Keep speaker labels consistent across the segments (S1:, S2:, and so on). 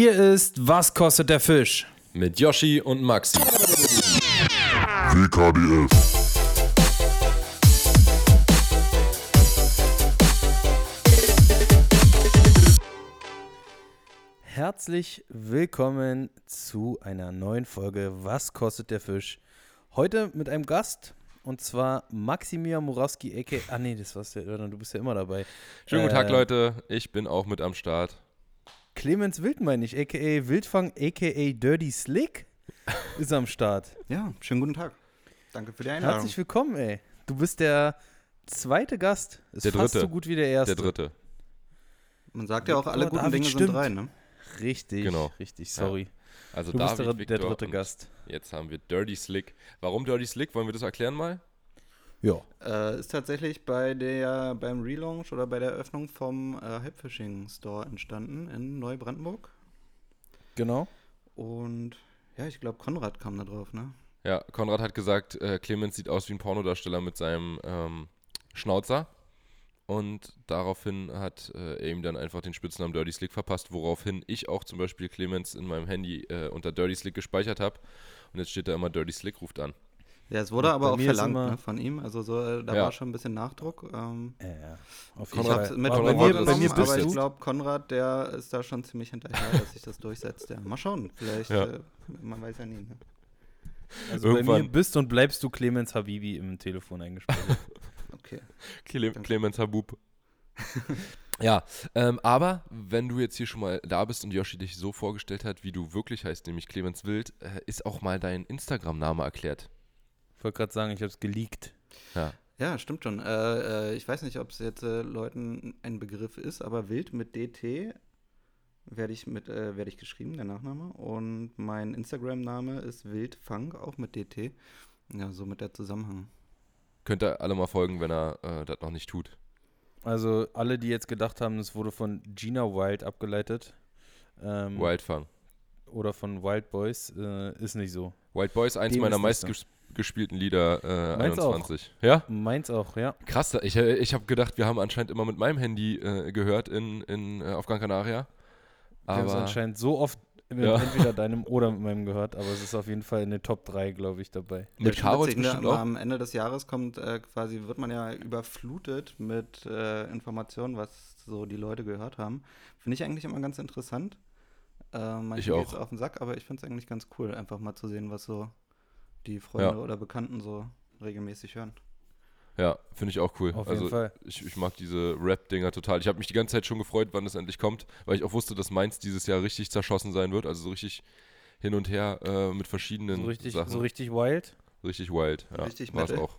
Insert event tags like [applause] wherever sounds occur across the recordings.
S1: Hier ist Was kostet der Fisch?
S2: Mit Yoshi und Maxi.
S3: WKDF.
S1: Herzlich willkommen zu einer neuen Folge Was kostet der Fisch? Heute mit einem Gast und zwar Maximilian Murawski, aka. Ah, nee, das war's ja, du bist ja immer dabei.
S2: Schönen guten Tag,
S1: Äh,
S2: Leute. Ich bin auch mit am Start.
S1: Clemens Wild, meine ich, aka Wildfang, aka Dirty Slick, ist am Start.
S4: Ja, schönen guten Tag. Danke für die Einladung.
S1: Herzlich willkommen, ey. Du bist der zweite Gast. Ist
S2: Der
S1: fast
S2: dritte.
S1: so gut wie der erste.
S2: Der dritte.
S4: Man sagt ja auch, alle guten
S1: David
S4: Dinge
S1: stimmt.
S4: sind drei, ne?
S1: Richtig,
S2: Genau.
S1: richtig, sorry.
S2: Also
S1: du bist
S2: David,
S1: der, der
S2: Victor
S1: dritte Gast.
S2: Jetzt haben wir Dirty Slick. Warum Dirty Slick? Wollen wir das erklären mal?
S1: Ja.
S4: Äh, ist tatsächlich bei der, beim Relaunch oder bei der Eröffnung vom äh, Hypefishing Store entstanden in Neubrandenburg.
S1: Genau.
S4: Und ja, ich glaube, Konrad kam da drauf, ne?
S2: Ja, Konrad hat gesagt, äh, Clemens sieht aus wie ein Pornodarsteller mit seinem ähm, Schnauzer. Und daraufhin hat äh, er ihm dann einfach den Spitznamen Dirty Slick verpasst, woraufhin ich auch zum Beispiel Clemens in meinem Handy äh, unter Dirty Slick gespeichert habe. Und jetzt steht da immer Dirty Slick ruft an.
S4: Ja, es wurde
S1: Und
S4: aber auch verlangt ne, von ihm. Also so, äh, da
S2: Ja.
S4: war schon ein bisschen Nachdruck. Ähm,
S1: Ja, ja. Auf
S4: mit
S1: aber
S2: Konrad
S1: bei mir, bei mir bist
S4: aber ich
S1: du.
S4: glaube, Konrad, der ist da schon ziemlich hinterher, dass sich das durchsetzt. Ja. Mal schauen, vielleicht,
S2: Ja.
S4: äh, man weiß ja nie. Ne?
S1: Also bei mir
S2: Irgendwann-
S1: bist und bleibst du Clemens Habibi im Telefon eingespeichert. [laughs]
S4: Okay.
S2: Cle
S4: Danke.
S2: Clemens Habub. [laughs] ja, ähm, aber wenn du jetzt hier schon mal da bist und Yoshi dich so vorgestellt hat, wie du wirklich heißt, nämlich Clemens Wild, äh, ist auch mal dein Instagram-Name erklärt.
S1: Ich wollte gerade sagen, ich habe es geleakt.
S2: Ja.
S4: Ja, stimmt schon. Äh, äh, ich weiß nicht, ob es jetzt äh, Leuten ein Begriff ist, aber wild mit DT werde ich mit äh, werde ich geschrieben, der Nachname. Und mein Instagram-Name ist wildfang, auch mit DT. Ja, so mit der Zusammenhang.
S2: Könnt ihr alle mal folgen, wenn er äh, das noch nicht tut.
S1: Also alle, die jetzt gedacht haben, es wurde von Gina Wild abgeleitet ähm,
S2: Wildfang.
S1: oder von Wild Boys, äh, ist nicht so.
S2: Wild Boys, eins
S1: Dem
S2: meiner
S1: ist
S2: meistgespielten Lieder äh,
S1: Meins auch.
S2: 21. Ja?
S1: Meins auch, ja.
S2: Krass, ich, äh, ich habe gedacht, wir haben anscheinend immer mit meinem Handy äh, gehört in, in, äh, auf Gran Canaria.
S1: Wir haben es
S2: Aber
S1: anscheinend so oft mit
S2: Ja.
S1: entweder [laughs] deinem oder mit meinem gehört, aber es ist auf jeden Fall in den Top 3, glaube ich, dabei.
S2: mit
S4: schon
S2: Carols
S4: witzig, ne?
S2: bestimmt
S4: Aber
S2: auch.
S4: Am Ende des Jahres kommt äh, quasi, wird man ja überflutet mit äh, Informationen, was so die Leute gehört haben. Finde ich eigentlich immer ganz interessant. Äh,
S2: Ich
S4: geht's
S2: auch.
S4: auf den Sack, aber ich finde es eigentlich ganz cool, einfach mal zu sehen, was so die Freunde
S2: Ja.
S4: oder Bekannten so regelmäßig hören.
S2: Ja, finde ich auch cool.
S1: Auf
S2: also
S1: jeden Fall.
S2: Ich, ich mag diese Rap-Dinger total. Ich habe mich die ganze Zeit schon gefreut, wann das endlich kommt, weil ich auch wusste, dass meins dieses Jahr richtig zerschossen sein wird. Also so richtig hin und her äh, mit verschiedenen
S1: So richtig,
S2: Sachen.
S1: so richtig wild.
S2: Richtig wild. Ja,
S4: Richtig
S2: war's
S4: Metal.
S2: auch.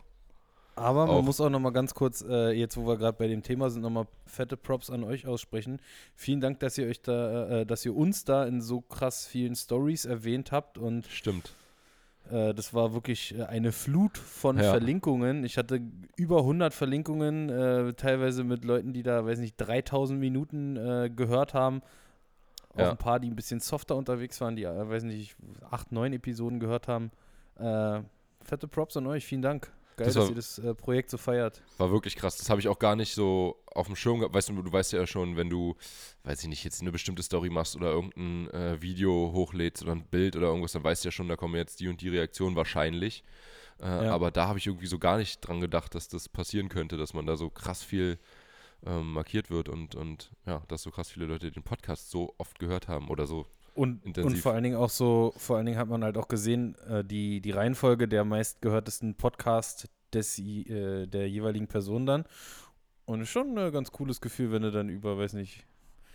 S1: Aber man
S2: Auch.
S1: muss auch noch mal ganz kurz, äh, jetzt wo wir gerade bei dem Thema sind, noch mal fette Props an euch aussprechen. Vielen Dank, dass ihr euch da, äh, dass ihr uns da in so krass vielen Stories erwähnt habt und
S2: Stimmt.
S1: Äh, das war wirklich äh, eine Flut von
S2: Ja.
S1: Verlinkungen. Ich hatte über 100 Verlinkungen, äh, teilweise mit Leuten, die da, weiß nicht, 3000 Minuten äh, gehört haben. Auch
S2: Ja.
S1: ein paar, die ein bisschen softer unterwegs waren, die, äh, weiß nicht, 8, 9 Episoden gehört haben. Äh, fette Props an euch, vielen Dank. Geil,
S2: Das
S1: dass
S2: war-
S1: ihr das äh, Projekt so feiert.
S2: War wirklich krass. Das habe ich auch gar nicht so auf dem Schirm gehabt. Weißt du, du weißt ja schon, wenn du, weiß ich nicht, jetzt eine bestimmte Story machst oder irgendein äh, Video hochlädst oder ein Bild oder irgendwas, dann weißt du ja schon, da kommen jetzt die und die Reaktionen wahrscheinlich. Äh,
S1: Ja.
S2: Aber da habe ich irgendwie so gar nicht dran gedacht, dass das passieren könnte, dass man da so krass viel ähm, markiert wird und, und ja, dass so krass viele Leute den Podcast so oft gehört haben oder so.
S1: Und, und
S2: Intensiv.
S1: vor allen Dingen auch so, vor allen Dingen hat man halt auch gesehen, äh, die, die Reihenfolge der meistgehörtesten Podcast des, äh, der jeweiligen Person dann. Und ist schon ein ganz cooles Gefühl, wenn du dann über, weiß nicht,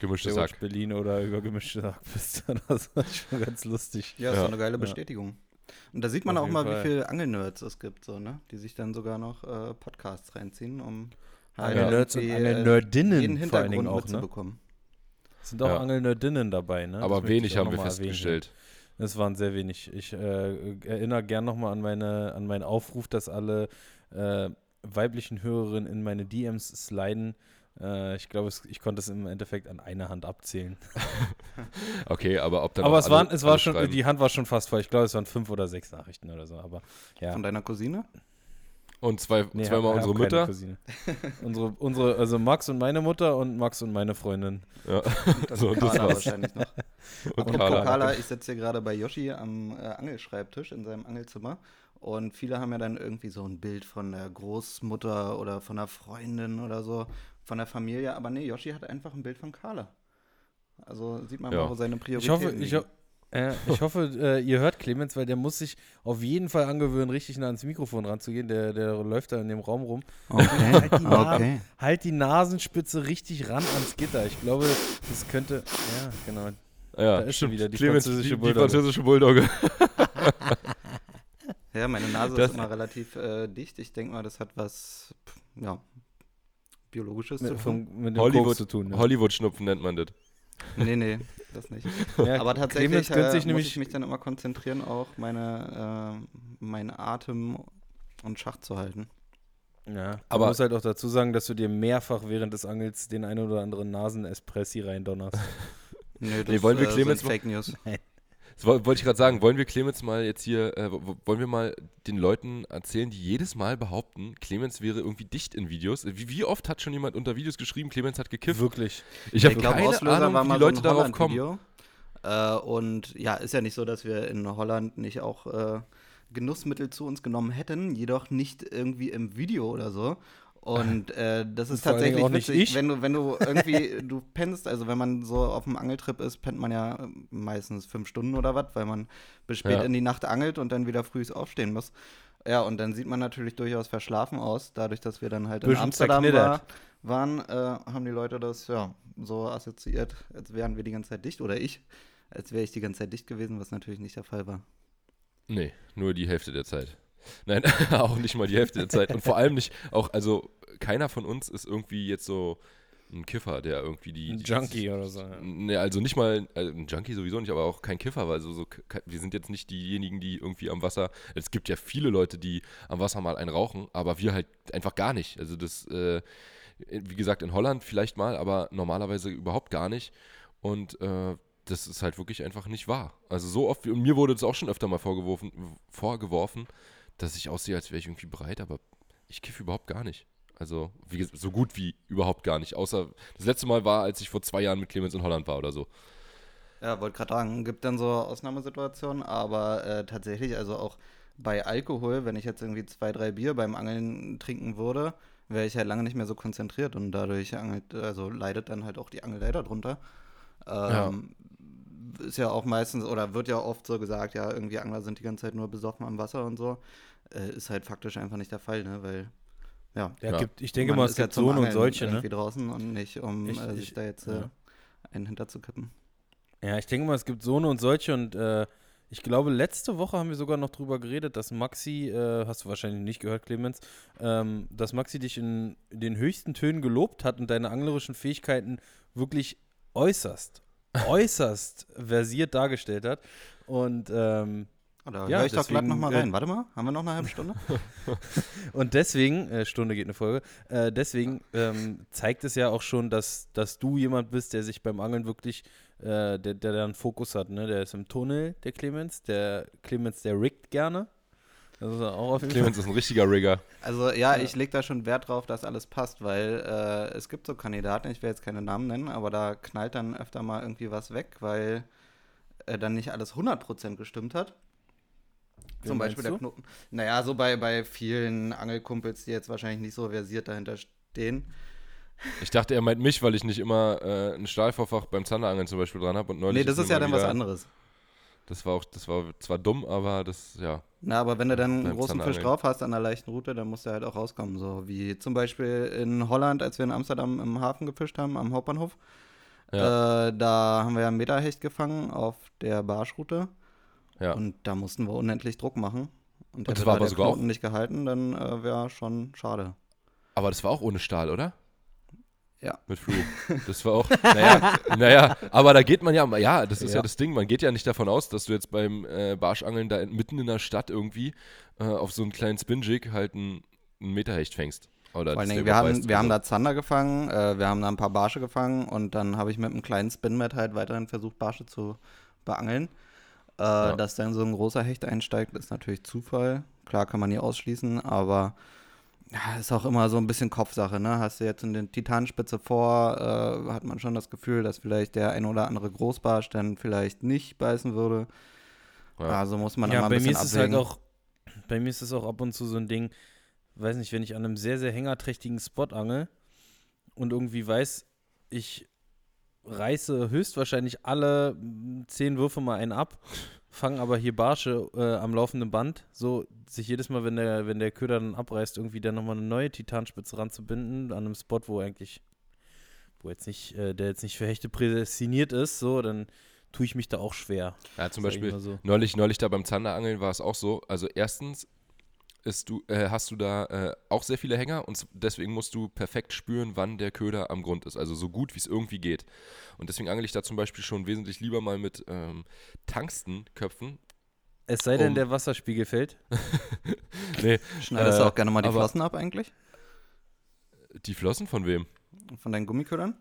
S2: Gemischte Sack.
S1: Berlin oder über gemischte Sack [laughs] bist. Das ist schon ganz lustig.
S4: Ja, ist
S2: Ja.
S4: so eine geile
S1: Ja.
S4: Bestätigung. Und da sieht man
S1: Auf
S4: auch mal,
S1: Fall.
S4: wie viele Angelnerds es gibt, so, ne? Die sich dann sogar noch äh, Podcasts reinziehen, um
S1: Angelnerds und
S4: äh,
S1: Angelnerdinnen
S4: jeden
S1: vor allen Dingen
S4: Hintergrund
S1: auch, ne? Es sind auch
S2: Ja.
S1: Angelnerdinnen dabei, ne?
S2: Aber
S1: Das
S2: wenig haben wir
S1: erwähnen hier.
S2: festgestellt.
S1: Es waren sehr wenig. Ich äh, erinnere gern nochmal an, meine, an meinen Aufruf, dass alle äh, weiblichen Hörerinnen in meine DMs sliden. Äh, ich glaube, ich konnte es im Endeffekt an einer Hand abzählen. [laughs]
S2: Okay, aber ob dann
S1: aber
S2: auch
S1: es,
S2: alle-
S1: waren, es war schon,
S2: schreiben.
S1: die Hand war schon fast voll. Ich glaube, es waren fünf oder sechs Nachrichten oder so. Aber ja.
S4: Von deiner Cousine?
S2: Und zwei,
S1: Nee,
S2: zweimal
S1: hab-
S2: unsere Mütter.
S1: Unsere, unsere, also Max und meine Mutter und Max und meine Freundin.
S2: Ja.
S4: Dann [laughs]
S2: So, das
S4: Carla
S2: war's.
S4: wahrscheinlich noch.
S2: Und
S4: Apropos
S2: Carla.
S4: Carla, ich sitze hier gerade bei Yoshi am äh, Angelschreibtisch in seinem Angelzimmer. Und viele haben ja dann irgendwie so ein Bild von der Großmutter oder von der Freundin oder so, von der Familie. Aber nee, Yoshi hat einfach ein Bild von Carla. Also sieht man
S2: Ja.
S4: mal, wo seine
S1: Ich
S4: Prioritäten
S1: hoffe, ich,
S4: liegen.
S1: ho äh, ich hoffe äh, ihr hört Clemens, weil der muss sich auf jeden Fall angewöhnen, richtig nah ans Mikrofon ranzugehen. Der, der läuft da in dem Raum rum.
S4: Okay,
S1: Halt die,
S4: okay.
S1: halt die Nasenspitze richtig ran ans Gitter. Ich glaube, das könnte. Ja, genau.
S2: Ja,
S1: Da ist schon wieder die
S2: Clemens,
S1: französische
S2: die, die
S1: Bulldogge.
S2: französische Bulldogge. [laughs]
S4: Ja, meine Nase
S2: Das-
S4: ist immer relativ äh, dicht. Ich denke mal, das hat was, pff, ja, Biologisches zu
S1: Mit,
S4: tun.
S1: vom, mit dem
S2: Hollywood,
S1: Koks zu tun. Ne?
S2: Hollywood-Schnupfen nennt man das.
S4: Nee, nee, das nicht.
S1: Ja,
S4: Aber tatsächlich äh,
S1: sich
S4: muss
S1: nämlich
S4: ich mich dann immer konzentrieren, auch meine, äh, meinen Atem und Schach zu halten.
S1: Ja, aber
S2: Aber-
S1: man muss halt auch dazu sagen, dass du dir mehrfach während des Angels den ein oder anderen Nasen-Espressi reindonnerst. [laughs]
S4: Nö,
S2: Nee, wollen wir
S4: äh,
S2: Clemens
S4: sind Fake News. [laughs]
S2: Das woll- wollte ich gerade sagen, wollen wir Clemens mal jetzt hier, äh, wo- wollen wir mal den Leuten erzählen, die jedes Mal behaupten, Clemens wäre irgendwie dicht in Videos. Wie, wie oft hat schon jemand unter Videos geschrieben, Clemens hat gekifft?
S1: Wirklich.
S2: Ich habe keine
S4: Auslöser
S2: Ahnung,
S4: war
S2: wie
S4: mal
S2: die Leute
S4: so
S2: darauf kommen.
S4: Äh, und ja, ist ja nicht so, dass wir in Holland nicht auch äh, Genussmittel zu uns genommen hätten, jedoch nicht irgendwie im Video oder so. Und [laughs] äh, das ist tatsächlich
S1: auch nicht
S4: witzig,
S1: ich.
S4: wenn du, wenn du [laughs] irgendwie, du pennst, also wenn man so auf dem Angeltrip ist, pennt man ja äh, meistens fünf Stunden oder was, weil man bis spät
S2: Ja.
S4: in die Nacht angelt und dann wieder früh aufstehen muss. Ja, und dann sieht man natürlich durchaus verschlafen aus, dadurch, dass wir dann halt in
S1: Bisschen
S4: Amsterdam
S1: zerknittert.
S4: war, waren, äh, haben die Leute das ja so assoziiert, als wären wir die ganze Zeit dicht oder ich, als wäre ich die ganze Zeit dicht gewesen, was natürlich nicht der Fall war.
S2: Nee, nur die Hälfte der Zeit. Nein, [laughs] auch nicht mal die Hälfte der Zeit. Und vor allem nicht, auch, also keiner von uns ist irgendwie jetzt so ein Kiffer, der irgendwie die.
S1: Ein
S2: die-
S1: Junkie oder so. Ja.
S2: Nee, also nicht mal, also ein Junkie sowieso nicht, aber auch kein Kiffer, weil so, so, wir sind jetzt nicht diejenigen, die irgendwie am Wasser, es gibt ja viele Leute, die am Wasser mal einen rauchen, aber wir halt einfach gar nicht. Also das, äh, wie gesagt, in Holland vielleicht mal, aber normalerweise überhaupt gar nicht. Und äh, das ist halt wirklich einfach nicht wahr. Also so oft, und mir wurde das auch schon öfter mal vorgeworfen, vorgeworfen dass ich aussehe, als wäre ich irgendwie bereit, aber ich kiffe überhaupt gar nicht. Also wie, so gut wie überhaupt gar nicht. Außer das letzte Mal war, als ich vor zwei Jahren mit Clemens in Holland war oder so.
S4: Ja, wollte gerade sagen, gibt dann so Ausnahmesituationen, aber äh, tatsächlich, also auch bei Alkohol, wenn ich jetzt irgendwie zwei, drei Bier beim Angeln trinken würde, wäre ich halt lange nicht mehr so konzentriert und dadurch angelt, also leidet dann halt auch die Angelei darunter. Ähm, Ist ja auch meistens, oder wird ja oft so gesagt, ja, irgendwie Angler sind die ganze Zeit nur besoffen am Wasser und so. Äh, ist halt faktisch einfach nicht der Fall, ne? Weil, ja.
S1: Ja,
S2: Ja.
S1: Gibt, ich denke mal, es
S4: ist ja
S1: gibt
S4: zum
S1: so und solche, ne?
S4: draußen und nicht, um
S1: Ich-
S4: äh, sich
S1: ich-
S4: da jetzt äh,
S1: ja.
S4: einen hinterzukippen.
S1: Ja, ich denke mal, es gibt so eine und solche und äh, ich glaube, letzte Woche haben wir sogar noch drüber geredet, dass Maxi, äh, hast du wahrscheinlich nicht gehört, Clemens, ähm, dass Maxi dich in, den höchsten Tönen gelobt hat und deine anglerischen Fähigkeiten wirklich äußerst, äußerst versiert dargestellt hat. Und, ähm,
S4: Oder
S1: Ja,
S4: höre ich doch glatt
S1: deswegen,
S4: nochmal
S1: äh,
S4: rein. Warte mal, haben wir noch eine halbe Stunde? [laughs]
S1: und deswegen, äh, Stunde geht eine Folge, äh, deswegen ähm, zeigt es ja auch schon, dass, dass du jemand bist, der sich beim Angeln wirklich, äh, der, der da einen Fokus hat, ne? Der ist im Tunnel, der Clemens. Der Clemens, der riggt gerne. Das ist auch auf jeden Fall.
S2: Clemens ist ein richtiger Rigger.
S4: Also ja, ich lege da schon Wert drauf, dass alles passt, weil äh, es gibt so Kandidaten, ich will jetzt keine Namen nennen, aber da knallt dann öfter mal irgendwie was weg, weil äh, dann nicht alles 100% gestimmt hat.
S1: Wen
S4: Zum Beispiel der
S1: du?
S4: Knoten. Naja, so bei, bei vielen Angelkumpels, die jetzt wahrscheinlich nicht so versiert dahinter stehen.
S2: Ich dachte, er meint mich, weil ich nicht immer äh, ein Stahlvorfach beim Zanderangeln zum Beispiel dran habe. Und neulich
S4: nee, das ist ja dann was anderes.
S2: Das war auch, das war zwar dumm, aber das, ja.
S4: Na, aber wenn du dann einen großen Fisch drauf hast an der leichten Route, dann muss der halt auch rauskommen. So wie zum Beispiel in Holland, als wir in Amsterdam im Hafen gefischt haben, am Hauptbahnhof.
S2: Ja.
S4: Äh, da haben wir ja einen Meterhecht gefangen auf der Barschroute.
S2: ja.
S4: Und da mussten wir unendlich Druck machen. Und,
S2: das
S4: hätte
S2: war aber
S4: der
S2: sogar
S4: Knoten nicht gehalten, dann äh, wäre schon schade.
S2: Aber das war auch ohne Stahl, oder?
S4: Ja.
S2: Mit Flu. Das war auch, naja, [laughs] naja, aber da geht man ja, ja, das ist ja.
S1: Ja.
S2: das Ding, man geht ja nicht davon aus, dass du jetzt beim äh, Barschangeln da in- mitten in der Stadt irgendwie äh, auf so einen kleinen Spinjig halt einen, einen Meterhecht fängst. Oder
S4: Vor allen Dingen, wir, haben, wir haben
S2: so.
S4: da Zander gefangen, äh, wir haben da ein paar Barsche gefangen und dann habe ich mit einem kleinen Spinmet halt weiterhin versucht, Barsche zu beangeln. Äh, Dass dann so ein großer Hecht einsteigt, ist natürlich Zufall. Klar kann man nie ausschließen, aber Ja, ist auch immer so ein bisschen Kopfsache, ne? Hast du jetzt in den Titanspitze vor, äh, hat man schon das Gefühl, dass vielleicht der ein oder andere Großbarsch dann vielleicht nicht beißen würde.
S2: Ja.
S4: Also muss man
S1: ja,
S4: immer ein
S1: bei
S4: bisschen
S1: mir ist es halt
S4: abwägen.
S1: auch, bei mir ist es auch ab und zu so ein Ding, weiß nicht, wenn ich an einem sehr, sehr hängerträchtigen Spot angel und irgendwie weiß, ich reiße höchstwahrscheinlich alle zehn Würfe mal einen ab, fange aber hier Barsche äh, am laufenden Band, so sich jedes Mal, wenn der, wenn der Köder dann abreißt, irgendwie dann nochmal eine neue Titanspitze ranzubinden, an einem Spot, wo eigentlich, wo jetzt nicht, äh, der jetzt nicht für Hechte prädestiniert ist, so, dann tue ich mich da auch schwer.
S2: Ja, zum Beispiel
S1: so.
S2: neulich, neulich da beim Zanderangeln war es auch so. Also erstens ist du, äh, hast du da äh, auch sehr viele Hänger und deswegen musst du perfekt spüren, wann der Köder am Grund ist. Also so gut, wie es irgendwie geht. Und deswegen angel ich da zum Beispiel schon wesentlich lieber mal mit ähm, Tangstenköpfen.
S1: Es sei denn,
S2: Um-
S1: der Wasserspiegel fällt. [laughs]
S2: Nee,
S4: Schneidest
S2: äh,
S4: du auch gerne mal die
S2: aber-
S4: Flossen ab eigentlich?
S2: die Flossen von wem?
S4: Von deinen Gummiködern?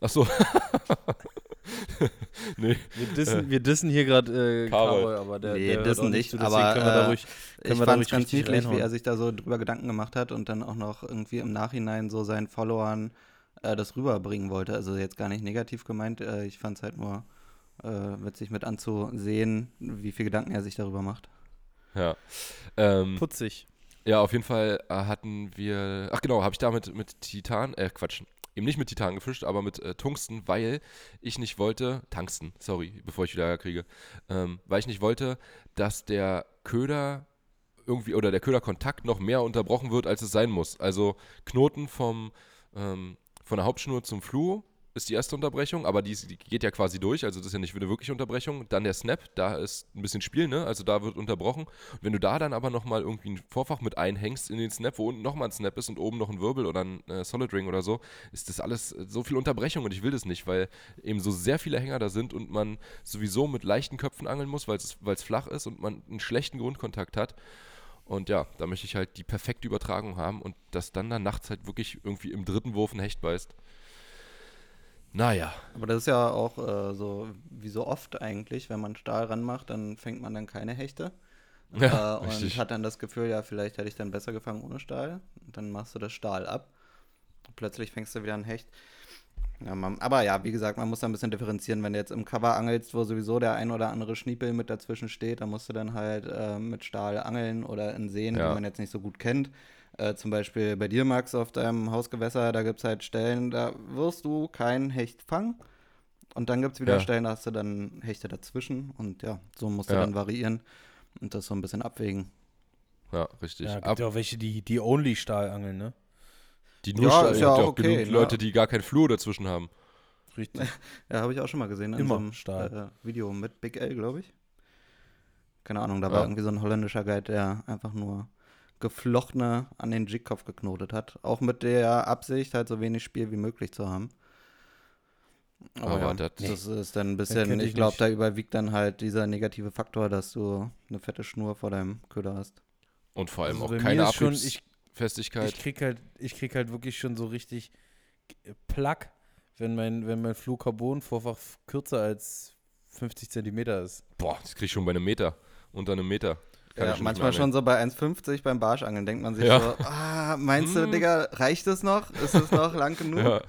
S2: Ach so. [laughs] [laughs] nee,
S1: Wir dissen, wir dissen hier gerade äh,
S2: Karol.
S1: Aber der,
S4: Nee,
S1: der
S4: dissen nicht,
S1: zu, deswegen
S4: aber,
S1: können wir da
S4: äh,
S1: ruhig, können
S4: Ich
S1: wir da
S4: fand
S1: ruhig
S4: es ganz niedlich, wie
S1: reinhauen.
S4: er sich da so drüber Gedanken gemacht hat und dann auch noch irgendwie im Nachhinein so seinen Followern äh, das rüberbringen wollte. Also jetzt gar nicht negativ gemeint. Äh, ich fand es halt nur äh, witzig mit anzusehen, wie viel Gedanken er sich darüber macht.
S2: ja. Ähm,
S1: putzig.
S2: Ja, auf jeden Fall äh, hatten wir, ach genau, habe ich da mit, Titan, äh, Quatsch, eben nicht mit Titan gefischt, aber mit äh, Tungsten, weil ich nicht wollte, Tungsten, sorry, bevor ich wieder kriege, ähm, weil ich nicht wollte, dass der Köder irgendwie oder der Köderkontakt noch mehr unterbrochen wird, als es sein muss. Also Knoten vom, ähm, von der Hauptschnur zum Fluo ist die erste Unterbrechung, aber die, die geht ja quasi durch, also das ist ja nicht eine wirkliche Unterbrechung. Dann der Snap, da ist ein bisschen Spiel, ne? Also da wird unterbrochen. Wenn du da dann aber nochmal irgendwie ein Vorfach mit einhängst in den Snap, wo unten nochmal ein Snap ist und oben noch ein Wirbel oder ein äh, Solid Ring oder so, ist das alles äh, so viel Unterbrechung und ich will das nicht, weil eben so sehr viele Hänger da sind und man sowieso mit leichten Köpfen angeln muss, weil es weil es flach ist und man einen schlechten Grundkontakt hat. Und ja, da möchte ich halt die perfekte Übertragung haben und dass dann da nachts halt wirklich irgendwie im dritten Wurf ein Hecht beißt. Naja,
S4: Aber das ist ja auch äh, so wie so oft eigentlich, wenn man Stahl ranmacht, dann fängt man dann keine Hechte. [laughs]
S2: Ja,
S4: äh, und
S2: richtig.
S4: hat dann das Gefühl, ja, vielleicht hätte ich dann besser gefangen ohne Stahl. Und dann machst du das Stahl ab. Plötzlich fängst du wieder ein Hecht. Ja, man, aber ja, wie gesagt, man muss da ein bisschen differenzieren. Wenn du jetzt im Cover angelst, wo sowieso der ein oder andere Schniepel mit dazwischen steht, dann musst du dann halt äh, mit Stahl angeln oder in Seen,
S2: Ja.
S4: die man jetzt nicht so gut kennt. Äh, zum Beispiel bei dir, Max, auf deinem Hausgewässer, da gibt es halt Stellen, da wirst du keinen Hecht fangen. Und dann gibt es wieder
S2: Ja.
S4: Stellen, da hast du dann Hechte dazwischen. Und ja, so musst du
S2: Ja.
S4: dann variieren und das so ein bisschen abwägen.
S2: ja, richtig.
S1: Ja, gibt
S2: Ab,
S1: ja auch welche, die, die only Stahl angeln, ne?
S2: die
S4: Ja,
S2: nur Stahl-
S4: ist
S2: es
S4: ja
S2: gibt
S4: auch
S2: auch genug
S4: okay, ne?
S2: Leute, die gar kein Fluo dazwischen haben.
S1: Richtig. [laughs]
S4: Ja, habe ich auch schon mal gesehen in
S1: Immer
S4: so einem
S1: Stahl.
S4: Äh, Video mit Big L, glaube ich. Keine Ahnung, da
S2: Ja.
S4: war irgendwie so ein holländischer Guide, der einfach nur geflochtene an den Jigkopf geknotet hat. Auch mit der Absicht, halt so wenig Spiel wie möglich zu haben. Aber,
S2: Aber
S4: ja,
S2: das-
S4: das ist dann ein bisschen, ich
S1: ich
S4: glaube, da überwiegt dann halt dieser negative Faktor, dass du eine fette Schnur vor deinem Köder hast.
S2: Und vor allem
S1: Also
S2: auch keine
S1: schon- ich-. Ich krieg halt, ich krieg halt wirklich schon so richtig Plack, wenn mein, wenn mein Fluorcarbon-Vorfach kürzer als 50 Zentimeter ist.
S2: Boah, das krieg ich schon bei einem Meter. Unter einem Meter. Kann
S4: Ja,
S2: ich schon
S4: manchmal schon so bei 1,50 beim Barschangeln denkt man sich
S2: Ja.
S4: so, ah, meinst du,
S2: Hm.
S4: Digga, reicht es noch? Ist es noch lang genug?
S2: Ja.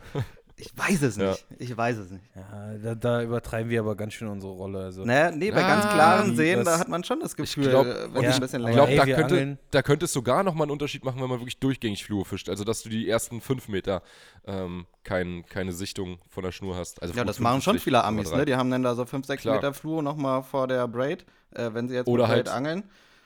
S4: Ich weiß es
S2: Ja.
S4: nicht. Ich weiß es nicht.
S1: Ja, da, da übertreiben wir aber ganz schön unsere Rolle. Also.
S4: Naja, nee, bei
S2: Ah,
S4: ganz klaren Seen, da hat man schon das Gefühl,
S2: glaub- und
S4: wenn
S1: ich
S4: es ein bisschen
S2: Ich
S4: länger
S2: glaube,
S1: ey,
S2: da, könnte, da könnte es sogar nochmal einen Unterschied machen, wenn man wirklich durchgängig Fluo fischt. Also, dass du die ersten fünf Meter ähm, kein, keine Sichtung von der Schnur hast. Also
S4: Ja, das machen schon
S2: 55,
S4: viele Amis,
S2: 0,3.
S4: ne? Die haben dann da so 5, 6
S2: Klar.
S4: Meter Fluo nochmal vor der Braid, äh, wenn sie jetzt
S2: Oder
S4: mit Braid
S2: halt-
S4: angeln.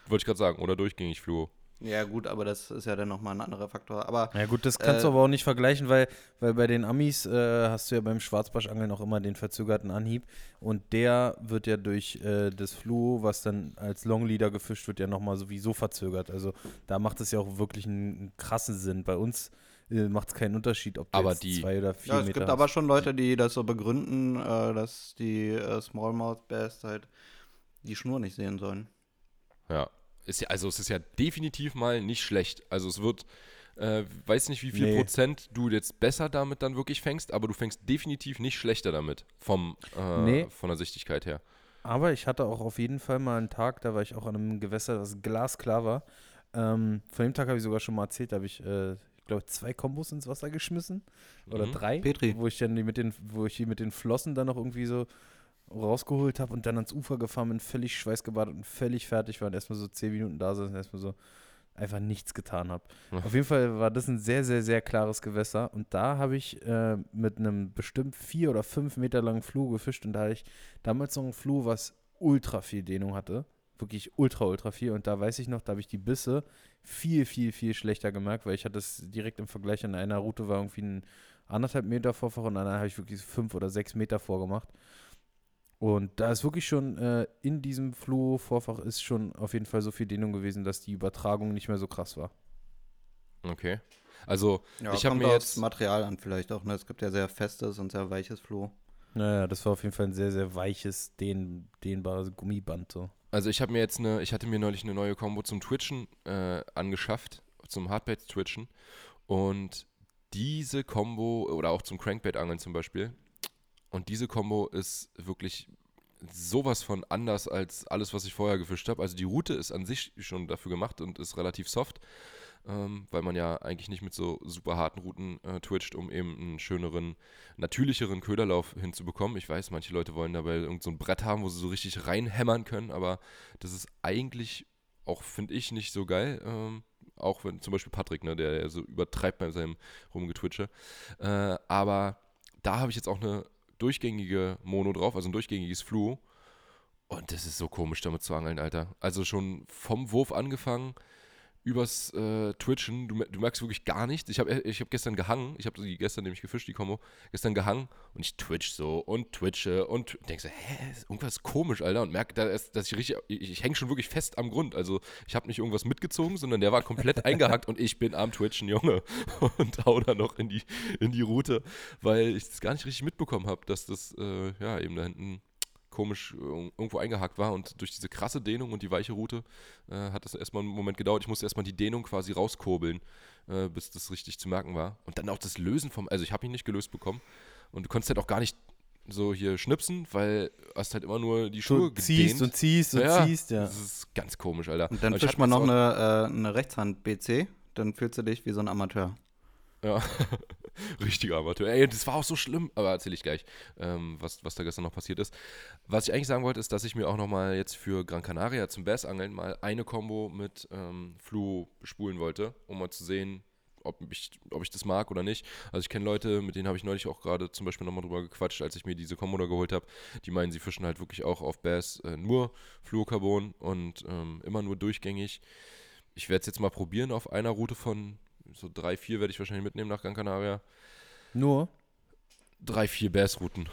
S2: Wollte ich gerade sagen. Oder durchgängig Fluo.
S4: Ja, gut, aber das ist ja dann nochmal ein anderer Faktor. Aber
S1: Ja gut, das kannst du
S4: Äh,
S1: aber auch nicht vergleichen, weil, weil bei den Amis äh, hast du ja beim Schwarzbarschangeln auch immer den verzögerten Anhieb und der wird ja durch äh, das Fluo, was dann als Longleader gefischt wird, ja nochmal sowieso verzögert. Also da macht es ja auch wirklich einen, einen krassen Sinn. Bei uns äh, macht es keinen Unterschied, ob du
S2: Aber
S1: jetzt
S2: die-
S1: zwei oder vier
S4: ja, es
S1: Meter
S4: gibt aber schon Leute, die das so begründen, äh, dass die äh, Smallmouth Bass halt die Schnur nicht sehen sollen.
S2: Ja. Ist ja. Also, es ist ja definitiv mal nicht schlecht. Also, es wird. Äh, weiß nicht, wie viel
S1: Nee.
S2: Prozent du jetzt besser damit dann wirklich fängst, aber du fängst definitiv nicht schlechter damit vom, äh,
S1: Nee.
S2: von der Sichtigkeit her.
S1: Aber ich hatte auch auf jeden Fall mal einen Tag, da war ich auch an einem Gewässer, das glasklar war. Ähm, von dem Tag habe ich sogar schon mal erzählt, da habe ich, äh, ich glaube, zwei Kombos ins Wasser geschmissen. Oder
S2: Mhm.
S1: drei.
S4: Petri.
S1: Wo ich dann die mit den, wo ich die mit den Flossen dann noch irgendwie so rausgeholt habe und dann ans Ufer gefahren bin, völlig schweißgebadet und völlig fertig war und erstmal so zehn Minuten da saß und erstmal so einfach nichts getan habe. Auf jeden Fall war das ein sehr, sehr, sehr klares Gewässer und da habe ich äh, mit einem bestimmt vier oder fünf Meter langen Fluh gefischt und da hatte ich damals noch ein Fluh, was ultra viel Dehnung hatte. Wirklich ultra, ultra viel. Und da weiß ich noch, da habe ich die Bisse viel, viel, viel schlechter gemerkt, weil ich hatte es direkt im Vergleich an einer Route war irgendwie ein anderthalb Meter Vorfach und an einer habe ich wirklich fünf oder sechs Meter vorgemacht. Und da ist wirklich schon äh, in diesem Fluo-Vorfach ist schon auf jeden Fall so viel Dehnung gewesen, dass die Übertragung nicht mehr so krass war.
S2: Okay. Also,
S4: Ja,
S2: ich habe mir jetzt.
S4: Material an vielleicht auch. Ne? Es gibt ja sehr festes und sehr weiches Floh.
S1: Naja, das war auf jeden Fall ein sehr, sehr weiches, dehn, dehnbares Gummiband. So.
S2: Also ich habe mir jetzt eine, ich hatte mir neulich eine neue Combo zum Twitchen äh, angeschafft, zum Hardbait-Twitchen. Und diese Combo, oder auch zum Crankbait-Angeln zum Beispiel, und diese Combo ist wirklich sowas von anders als alles, was ich vorher gefischt habe. Also die Route ist an sich schon dafür gemacht und ist relativ soft, ähm, weil man ja eigentlich nicht mit so super harten Routen äh, twitcht, um eben einen schöneren, natürlicheren Köderlauf hinzubekommen. Ich weiß, manche Leute wollen dabei irgend so ein Brett haben, wo sie so richtig reinhämmern können, aber das ist eigentlich auch, finde ich, nicht so geil. Ähm, auch wenn zum Beispiel Patrick, ne, der, so übertreibt bei seinem Rumgetwitche. Äh, aber da habe ich jetzt auch eine durchgängige Mono drauf, also ein durchgängiges Fluo. Und das ist so komisch, damit zu angeln, Alter. Also schon vom Wurf angefangen, übers äh, Twitchen, du, du merkst wirklich gar nichts. Ich habe ich hab gestern gehangen, ich habe die gestern nämlich gefischt, die Kombo, gestern gehangen und ich twitch so und twitche und denke so, hä, ist irgendwas komisch, Alter. Und merke, da ist- dass ich richtig, ich, ich hänge schon wirklich fest am Grund. Also ich habe nicht irgendwas mitgezogen, sondern der war komplett [laughs] eingehackt und ich bin am Twitchen, Junge. [laughs] Und hau da noch in die, in die Route, weil ich das gar nicht richtig mitbekommen habe, dass das äh, ja eben da hinten komisch äh, irgendwo eingehakt war und durch diese krasse Dehnung und die weiche Route äh, hat das erstmal einen Moment gedauert. Ich musste erstmal die Dehnung quasi rauskurbeln, äh, bis das richtig zu merken war. Und dann auch das Lösen vom, also ich habe ihn nicht gelöst bekommen und du konntest halt auch gar nicht so hier schnipsen, weil du hast halt immer nur die Schuhe
S1: Du ziehst
S2: gedehnt.
S1: und ziehst und
S2: ja,
S1: ziehst, ja.
S2: Das ist ganz komisch, Alter.
S4: Und dann fischt man noch eine, äh, eine Rechtshand-BC, dann fühlst du dich wie so ein Amateur.
S2: Ja, [laughs] richtiger Amateur. Ey, das war auch so schlimm, aber erzähle ich gleich, ähm, was, was da gestern noch passiert ist. Was ich eigentlich sagen wollte, ist, dass ich mir auch nochmal jetzt für Gran Canaria zum Bassangeln mal eine Combo mit ähm, Fluo bespulen wollte, um mal zu sehen, ob ich, ob ich das mag oder nicht. Also ich kenne Leute, mit denen habe ich neulich auch gerade zum Beispiel nochmal drüber gequatscht, als ich mir diese Combo da geholt habe. Die meinen, sie fischen halt wirklich auch auf Bass äh, nur Fluorocarbon und ähm, immer nur durchgängig. Ich werde es jetzt mal probieren auf einer Route von so drei, vier werde ich wahrscheinlich mitnehmen nach Gran Canaria.
S1: Nur?
S2: Drei, vier Bass-Routen.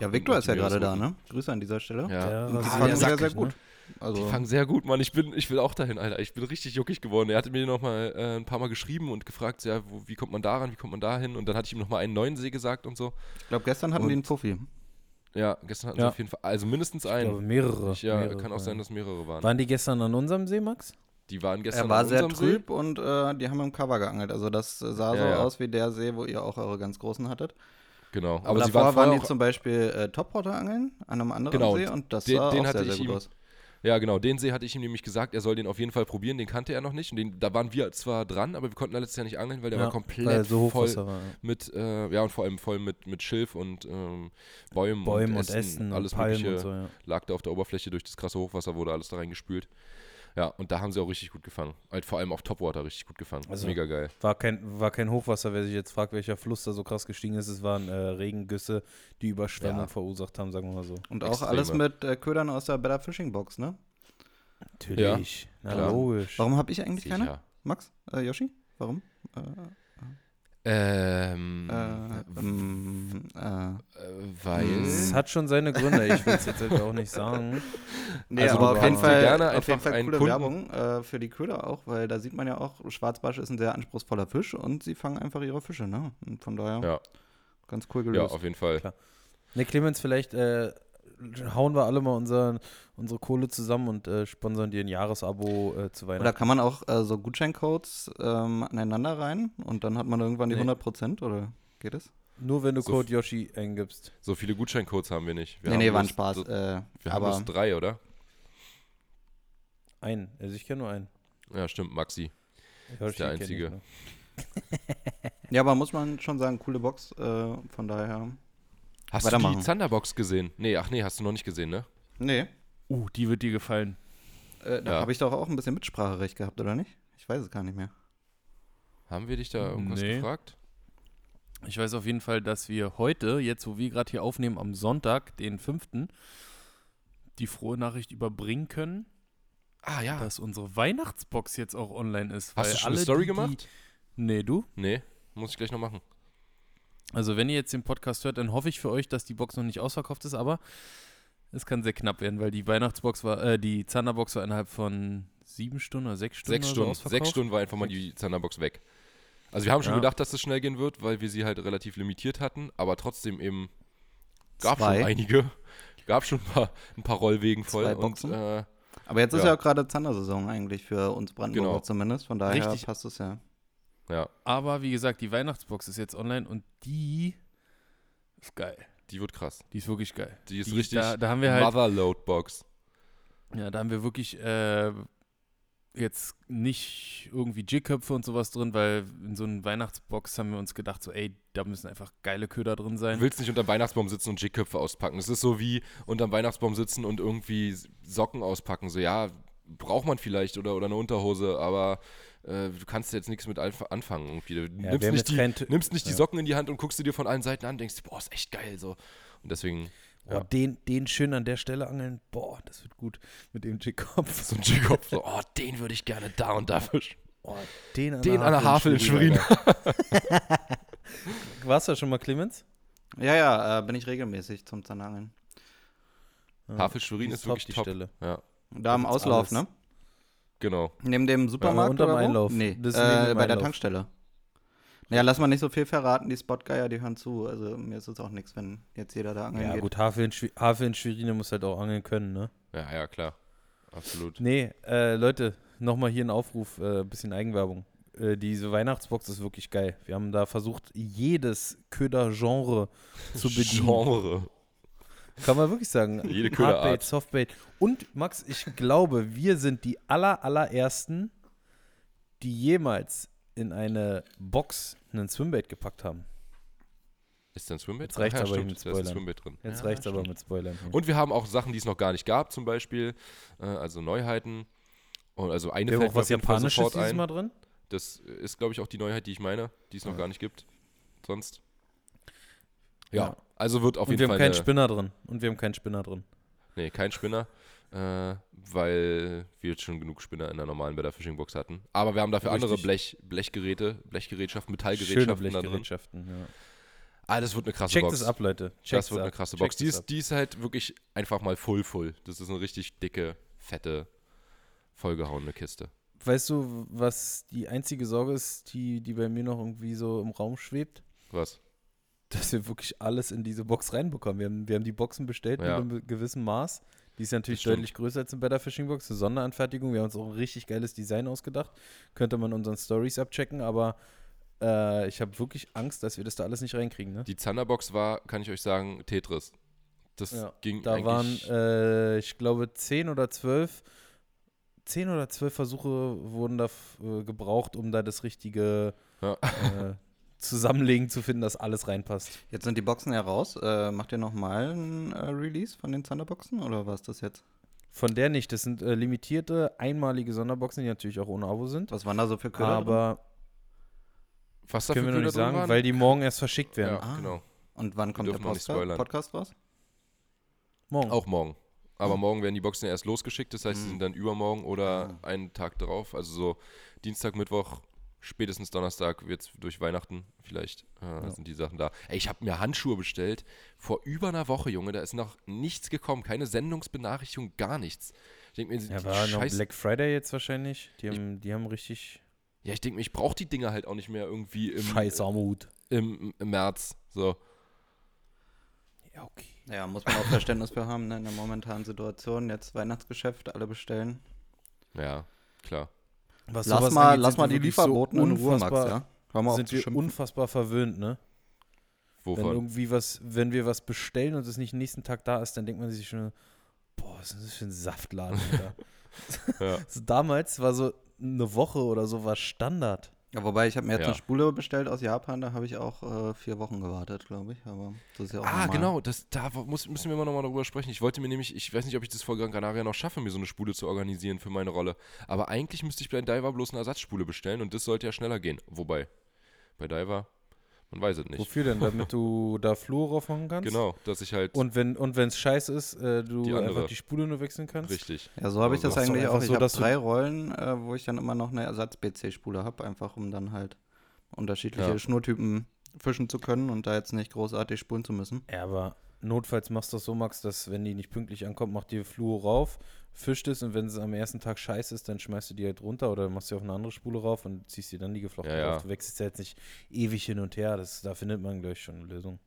S4: Ja, Victor ist ja
S2: die
S4: gerade da, ne? Grüße an dieser Stelle.
S2: Ja.
S4: Und die fangen sehr, sehr
S1: ne?
S4: gut.
S2: Die
S4: Also,
S2: fangen sehr gut, Mann. Ich, bin, ich will auch dahin, Alter. Ich bin richtig juckig geworden. Er hatte mir nochmal äh, ein paar Mal geschrieben und gefragt, ja, wo, wie kommt man daran, wie kommt man da hin? Und dann hatte ich ihm nochmal einen neuen See gesagt und so.
S4: ich glaube, gestern hatten
S2: Und-
S4: die einen Puffi.
S2: Ja, gestern hatten
S1: Ja.
S2: sie auf jeden Fall, also mindestens
S1: Ich glaube,
S2: einen.
S1: mehrere.
S2: Ich, ja,
S1: mehrere,
S2: kann auch sein, dass mehrere waren.
S1: Waren die gestern an unserem See, Max?
S2: Die waren gestern
S4: Er war sehr
S2: unserem See.
S4: trüb und äh, die haben im Cover geangelt. Also das äh, sah
S2: Ja,
S4: so
S2: ja.
S4: aus wie der See, wo ihr auch eure ganz großen hattet.
S2: Genau.
S4: Aber,
S2: Aber, sie
S4: davor
S2: waren
S4: waren die zum Beispiel äh, Topwater angeln an einem anderen
S2: Genau,
S4: See und das
S2: den-
S4: sah
S2: den
S4: auch
S2: hatte
S4: sehr,
S2: ich
S4: sehr gut
S2: ihm-
S4: aus.
S2: Ja, genau. Den See hatte ich ihm nämlich gesagt, er soll den auf jeden Fall probieren. Den kannte er noch nicht. Und den, da waren wir zwar dran, aber wir konnten letztes Jahr nicht angeln, weil der war
S1: weil
S2: komplett
S1: so
S2: voll
S1: war. ja.
S2: mit, äh, ja, und vor allem voll mit, mit Schilf und ähm, Bäumen,
S1: Bäumen und
S2: Ästen,
S1: Ästen
S2: alles
S1: und
S2: Mögliche
S1: und so, ja.
S2: lag da auf der Oberfläche durch das krasse Hochwasser, wurde alles da reingespült. Ja, und da haben sie auch richtig gut gefangen. Halt vor allem auf Topwater richtig gut gefangen.
S1: Also-
S2: Mega geil.
S1: War kein, war kein Hochwasser, wer sich jetzt fragt, welcher Fluss da so krass gestiegen ist. Es waren äh, Regengüsse, die Überschwemmung
S2: Ja.
S1: verursacht haben, sagen wir mal so.
S4: Und auch
S2: Extreme.
S4: alles mit äh, Ködern aus der Better Fishing Box, ne?
S1: Natürlich. Na,
S2: klar.
S1: logisch.
S4: Warum habe ich eigentlich keine?
S2: Sicher.
S4: Max? Äh, Yoshi? Warum? Äh,
S2: Ähm,
S4: äh, ähm, äh.
S2: weil.
S1: Es hat schon seine Gründe, ich will es jetzt halt auch nicht sagen. [laughs]
S4: Nee,
S2: Also
S4: aber auf jeden Fall,
S2: gerne
S4: auf jeden Fall coole
S2: Kunden-
S4: Werbung äh, für die Köder auch, weil da sieht man ja auch, Schwarzbarsch ist ein sehr anspruchsvoller Fisch und sie fangen einfach ihre Fische, ne? Und von daher
S2: Ja.
S4: ganz cool
S2: Ja,
S4: gelöst.
S2: auf jeden Fall.
S1: Klar. Ne, Clemens, vielleicht äh, hauen wir alle mal unser, unsere Kohle zusammen und äh, sponsern dir ein Jahresabo äh, zu
S4: Oder
S1: Weihnachten.
S4: kann man auch äh, so Gutscheincodes ähm, aneinander rein und dann hat man irgendwann die
S1: Nee.
S4: 100% oder geht es?
S1: Nur wenn du
S2: So
S1: Code Yoshi eingibst.
S2: So viele Gutscheincodes haben wir nicht. Wir
S4: nee,
S2: haben
S4: nee, war ein Spaß.
S2: so-
S4: äh,
S2: Wir haben bloß drei, oder?
S1: Einen. Also ich kenne nur einen.
S2: Ja, stimmt, Maxi.
S1: Ja,
S2: Ist der einzige.
S4: Ja, aber muss man schon sagen, coole Box. Äh, von daher.
S2: Hast du die Thunderbox gesehen? Nee, ach nee, hast du noch nicht gesehen, ne?
S4: Nee.
S1: Uh, die wird dir gefallen.
S4: Äh, da
S2: Ja.
S4: habe ich doch auch ein bisschen Mitspracherecht gehabt, oder nicht? Ich weiß es gar nicht mehr.
S2: Haben wir dich da irgendwas
S1: Nee.
S2: gefragt?
S1: Ich weiß auf jeden Fall, dass wir heute, jetzt wo wir gerade hier aufnehmen, am Sonntag, den 5., die frohe Nachricht überbringen können,
S2: Ah ja.
S1: dass unsere Weihnachtsbox jetzt auch online ist.
S2: Hast
S1: weil
S2: du schon eine Story
S1: die,
S2: gemacht?
S1: Die, nee, du?
S2: Nee, muss ich gleich noch machen.
S1: Also wenn ihr jetzt den Podcast hört, dann hoffe ich für euch, dass die Box noch nicht ausverkauft ist, aber es kann sehr knapp werden, weil die Weihnachtsbox war, äh, die Zanderbox war innerhalb von sieben Stunden oder sechs Stunden
S2: Sechs
S1: oder so
S2: Stunden,
S1: ausverkauft.
S2: sechs Stunden war einfach mal die Thunderbox weg. Also wir haben schon
S1: Ja.
S2: gedacht, dass es schnell gehen wird, weil wir sie halt relativ limitiert hatten, aber trotzdem eben gab
S4: Zwei.
S2: schon einige. [laughs] Gab schon ein paar, ein paar Rollwegen voll.
S4: Zwei
S2: und äh,
S4: Aber jetzt ist
S2: Ja.
S4: ja auch gerade Zandersaison eigentlich für uns Brandenburger
S2: Genau.
S4: zumindest. Von daher
S1: Richtig.
S4: passt es ja.
S2: ja,
S1: Aber wie gesagt, die Weihnachtsbox ist jetzt online und die ist geil.
S2: Die wird krass.
S1: Die ist wirklich geil.
S2: Die ist
S1: Die-
S2: richtig
S1: da- da haben wir halt-
S2: Motherload-Box.
S1: Ja, da haben wir wirklich äh, jetzt nicht irgendwie G-Köpfe und sowas drin, weil in so einer Weihnachtsbox haben wir uns gedacht, so, ey, da müssen einfach geile Köder drin
S2: Du
S1: sein.
S2: willst nicht unterm Weihnachtsbaum sitzen und Jigköpfe auspacken. Es ist so wie unterm Weihnachtsbaum sitzen und irgendwie Socken auspacken. So, ja, braucht man vielleicht oder, oder eine Unterhose, aber äh, du kannst jetzt nichts mit anfangen. Irgendwie. Du
S1: Ja,
S2: nimmst, nicht die, nimmst nicht die. Socken in die Hand und guckst sie dir von allen Seiten an, denkst, boah, ist echt geil. So. Und deswegen
S1: Boah,
S2: ja.
S1: den, den schön an der Stelle angeln, boah, das wird gut mit dem G-Kopf.
S2: so ein Jigkopf, so, oh, den würde ich gerne da und da fischen.
S1: Oh, den an
S2: Den an der Havel in Schwerin. [laughs]
S1: Warst du schon mal, Clemens?
S4: Ja, ja, äh, bin ich regelmäßig zum Zanderangeln.
S1: Ja.
S2: Havel Schwerin
S1: Die
S2: ist wirklich
S1: die
S2: top.
S1: Stelle.
S2: Ja,
S4: Da am Auslauf,
S1: alles.
S4: ne?
S2: Genau.
S4: Neben dem Supermarkt
S1: unterm
S4: oder wo?
S1: Einlauf.
S4: Nee,
S1: Das ist neben
S4: äh,
S1: dem
S4: bei der
S1: Einlauf.
S4: Tankstelle. Naja, lass mal nicht so viel verraten, die Spotgeier, die hören zu. Also mir ist es auch nichts, wenn jetzt jeder da angeln
S1: Ja,
S4: geht.
S1: gut, Havel in, Schwi Havel in Schwerin muss halt auch angeln können, ne?
S2: Ja, ja, klar. Absolut.
S1: Nee, äh, Leute, nochmal hier ein Aufruf, äh, bisschen Eigenwerbung. Äh, diese Weihnachtsbox ist wirklich geil. Wir haben da versucht, jedes Köder-Genre zu bedienen.
S2: Genre.
S1: Kann man wirklich sagen.
S2: Jede Köderart.
S1: Hardbait, Softbait. Und Max, ich glaube, wir sind die aller, allerersten, die jemals in eine Box einen Swimbait gepackt haben.
S2: Ist da ein Swimbait
S1: Jetzt reicht's
S2: Ach ja,
S1: aber
S2: stimmt,
S1: mit
S2: da ist ein
S1: Spoilern.
S2: Swimbait drin.
S1: Jetzt
S2: Ja,
S1: reicht's aber mit Spoilern.
S2: Und wir haben auch Sachen, die es noch gar nicht gab, zum Beispiel, äh, also Neuheiten. Und also eine
S1: wir
S2: fällt
S1: auch was Japanisches
S2: sofort
S1: dieses
S2: ein.
S1: Mal drin.
S2: Das ist, glaube ich, auch die Neuheit, die ich meine, die es noch
S1: Ja.
S2: gar nicht gibt. Sonst. Ja,
S1: Ja.
S2: also wird auf
S1: Und wir
S2: jeden
S1: haben
S2: Fall.
S1: keinen
S2: Eine,
S1: Spinner drin. Und wir haben keinen Spinner drin.
S2: nee, kein Spinner, äh, weil wir jetzt schon genug Spinner in der normalen Better Fishing Box hatten. Aber wir haben dafür andere
S1: Richtig.
S2: Blech, Blechgeräte, Blechgerätschaften,
S1: Schöne
S2: Metallgerätschaften da drin.
S1: Blechgerätschaften. Ja.
S2: Ah, das wird eine krasse
S1: Checkt
S2: Box.
S1: es ab, Leute. Checkt
S2: das wird
S1: es
S2: eine
S1: ab.
S2: krasse
S1: Checkt
S2: Box. Die
S1: es ab.
S2: ist, die ist halt wirklich einfach mal full full. Das ist eine richtig dicke, fette, vollgehauene Kiste.
S1: Weißt du, was die einzige Sorge ist, die, die bei mir noch irgendwie so im Raum schwebt?
S2: Was?
S1: Dass wir wirklich alles in diese Box reinbekommen. Wir haben, wir haben die Boxen bestellt
S2: Ja.
S1: mit einem gewissen Maß. Die ist natürlich deutlich größer als eine Better Fishing Box. Eine Sonderanfertigung. Wir haben uns auch ein richtig geiles Design ausgedacht. Könnte man unseren Stories abchecken, aber äh, ich habe wirklich Angst, dass wir das da alles nicht reinkriegen. Ne?
S2: Die Zanderbox war, kann ich euch sagen, Tetris. Das
S1: Ja,
S2: ging
S1: Da waren, äh, ich glaube, zehn oder zwölf, zehn oder zwölf Versuche wurden da äh, gebraucht, um da das richtige
S2: Ja. [laughs]
S1: Zusammenlegen zu finden, dass alles reinpasst.
S4: Jetzt sind die Boxen ja raus. Äh, macht ihr nochmal ein äh, Release von den Zanderboxen oder was das jetzt?
S1: Von der nicht. Das sind äh, limitierte, einmalige Sonderboxen, die natürlich auch ohne Abo sind.
S4: Was waren da so für Köder? drin?
S1: Aber
S2: was da
S1: können wir noch nicht
S2: drin
S1: sagen,
S2: waren?
S1: weil die morgen erst verschickt werden.
S2: Ja,
S4: Ah.
S2: genau.
S4: Und wann kommt der Podcast. Podcast raus?
S1: Morgen.
S2: Auch morgen. Aber
S4: Hm.
S2: morgen werden die Boxen ja erst losgeschickt, das heißt, sie
S4: Hm.
S2: sind dann übermorgen oder
S4: Ah.
S2: einen Tag darauf. Also so Dienstag, Mittwoch, spätestens Donnerstag wird durch Weihnachten vielleicht äh, sind die Sachen da. Ey, ich habe mir Handschuhe bestellt vor über einer Woche, Junge. Da ist noch nichts gekommen. Keine Sendungsbenachrichtigung, gar nichts. Ich denke mir,
S1: Ja, war noch Black Friday jetzt wahrscheinlich. Die haben, die haben richtig
S2: ja, ich denke mir, ich brauche die Dinger halt auch nicht mehr irgendwie im,
S1: scheiß Armut.
S2: im, im März. So.
S1: Ja, okay.
S4: Ja, muss man auch Verständnis für haben, ne, in der momentanen Situation. Jetzt Weihnachtsgeschäft, alle bestellen.
S2: Ja, klar.
S1: Was
S4: Lass mal,
S1: angeht,
S4: lass mal die
S1: wirklich so
S4: Lieferboten in Ruhe, Max, ja? Hör mal
S1: sind wir
S4: schimpfen.
S1: unfassbar verwöhnt, ne? Wenn
S2: Wovon?
S1: irgendwie was, wenn wir was bestellen und es nicht nächsten Tag da ist, dann denkt man sich schon, boah, was ist das für ein Saftladen. [laughs]
S2: Ja. [laughs]
S1: so damals war so, eine Woche oder so war Standard.
S4: Ja, wobei ich habe mir jetzt
S2: Ja.
S4: eine Spule bestellt aus Japan, da habe ich auch äh, vier Wochen gewartet, glaube ich. Aber das ist ja auch
S2: Ah,
S4: normal.
S2: genau, das, da muss, müssen wir mal nochmal darüber sprechen. Ich wollte mir nämlich, ich weiß nicht, ob ich das vor Gran Canaria noch schaffe, mir so eine Spule zu organisieren für meine Rolle. Aber eigentlich müsste ich bei Diver bloß eine Ersatzspule bestellen und das sollte ja schneller gehen. Wobei, bei Diver, man weiß es nicht.
S1: Wofür denn? Damit du [laughs] da Flur drauf machen kannst?
S2: Genau, dass ich halt
S1: Und wenn und es scheiße ist, äh, du
S2: Die
S1: einfach die Spule nur wechseln kannst?
S2: richtig.
S4: Ja, so habe ich
S2: Also
S4: das eigentlich auch. Ich
S1: so,
S4: habe drei Rollen, äh, wo ich dann immer noch eine Ersatz-BC-Spule habe, einfach um dann halt unterschiedliche
S2: Ja.
S4: Schnurtypen fischen zu können und da jetzt nicht großartig spulen zu müssen.
S1: Ja, aber notfalls machst du das so, Max, dass wenn die nicht pünktlich ankommt, macht die Flur rauf, fischt es und wenn es am ersten Tag scheiße ist, dann schmeißt du die halt runter oder machst sie auf eine andere Spule rauf und ziehst dir dann die geflochten
S2: Ja, ja.
S1: Du wechselst ja jetzt nicht ewig hin und her. Das, da findet man, glaube ich, schon eine Lösung.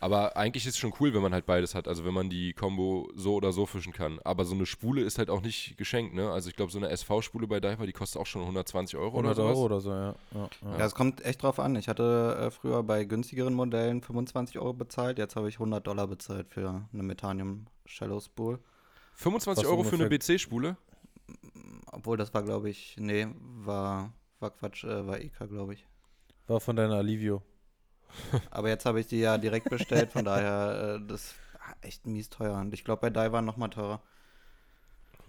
S2: Aber eigentlich ist es schon cool, wenn man halt beides hat. Also wenn man die Combo so oder so fischen kann. Aber so eine Spule ist halt auch nicht geschenkt, ne? Also ich glaube, so eine SV-Spule bei Diver, die kostet auch schon 120 Euro
S1: 100
S2: oder sowas.
S1: Euro oder so, ja. ja, ja.
S4: Ja, es kommt echt drauf an. Ich hatte äh, früher bei günstigeren Modellen 25 Euro bezahlt, jetzt habe ich 100 Dollar bezahlt für eine Metanium Shallow Spool.
S2: 25
S1: Was
S2: Euro für eine BC-Spule?
S4: Obwohl das war, glaube ich, nee, war, war Quatsch, äh, war EK, glaube ich.
S1: War von deiner Alivio. [laughs]
S4: Aber jetzt habe ich die ja direkt bestellt, von daher, äh, das war echt mies teuer. Und ich glaube, bei Diver noch mal teurer.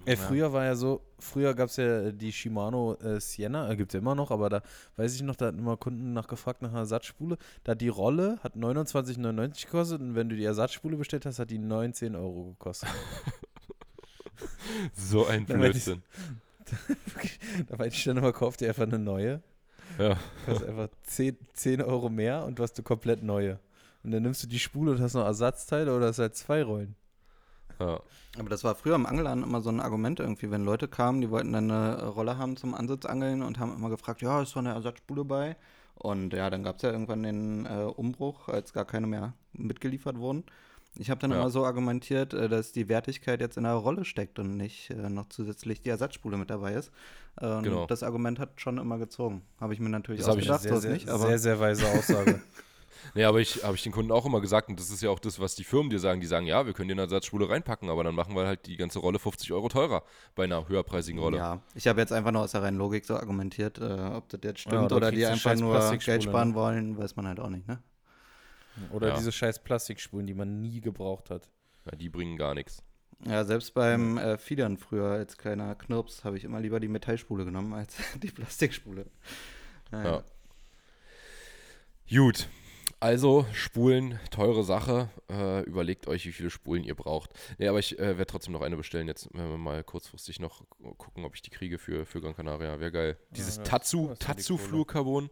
S1: Ey,
S2: Ja.
S1: früher war ja so, früher gab es ja die Shimano äh, Sienna, äh, gibt es ja immer noch, aber da weiß ich noch, da hatten immer Kunden nachgefragt nach einer Ersatzspule. Da hat die Rolle hat 29,99 gekostet und wenn du die Ersatzspule bestellt hast, hat die 19 Euro gekostet. [laughs]
S2: So ein Blödsinn. [laughs]
S1: da meinte ich dann immer, kauf dir einfach eine neue.
S2: Ja.
S1: Kostet einfach 10, 10 Euro mehr und du hast eine komplett neue. Und dann nimmst du die Spule und hast noch Ersatzteile oder hast halt zwei Rollen.
S2: ja.
S4: Aber das war früher im Angeladen immer so ein Argument irgendwie, wenn Leute kamen, die wollten dann eine Rolle haben zum Ansitzangeln und haben immer gefragt, ja, ist so eine Ersatzspule bei? Und ja, dann gab es ja irgendwann den äh, Umbruch, als gar keine mehr mitgeliefert wurden. Ich habe dann
S2: Ja.
S4: immer so argumentiert, äh, dass die Wertigkeit jetzt in der Rolle steckt und nicht äh, noch zusätzlich die Ersatzspule mit dabei ist. Und
S2: Genau.
S4: das Argument hat schon immer gezogen. Habe ich mir natürlich
S2: Das
S4: ausgedacht,
S1: sehr,
S4: ist
S1: sehr,
S4: nicht, aber
S1: sehr, sehr weise Aussage. [laughs]
S2: Nee, aber ich habe ich den Kunden auch immer gesagt, und das ist ja auch das, was die Firmen dir sagen. Die sagen, ja, wir können dir eine Ersatzspule reinpacken, aber dann machen wir halt die ganze Rolle 50 Euro teurer bei einer höherpreisigen Rolle.
S4: Ja, ich habe jetzt einfach nur aus der reinen Logik so argumentiert, äh, ob das jetzt stimmt
S1: oder
S4: oder die einfach nur Geld sparen
S1: ne?
S4: wollen, weiß man halt auch nicht, ne?
S1: Oder
S2: Ja.
S1: diese scheiß Plastikspulen, die man nie gebraucht hat.
S2: Ja, die bringen gar nichts.
S4: Ja, selbst beim äh, Fiedern früher als kleiner Knirps habe ich immer lieber die Metallspule genommen als [laughs] die Plastikspule.
S2: Ja. Gut. Also, Spulen, teure Sache. Äh, überlegt euch, wie viele Spulen ihr braucht. Nee, aber ich äh, werde trotzdem noch eine bestellen. Jetzt werden wir mal kurzfristig noch gucken, ob ich die kriege für, für Gran Canaria. Wäre geil. Dieses
S1: ja,
S2: Tatsu, Tatsu. Fluorcarbon.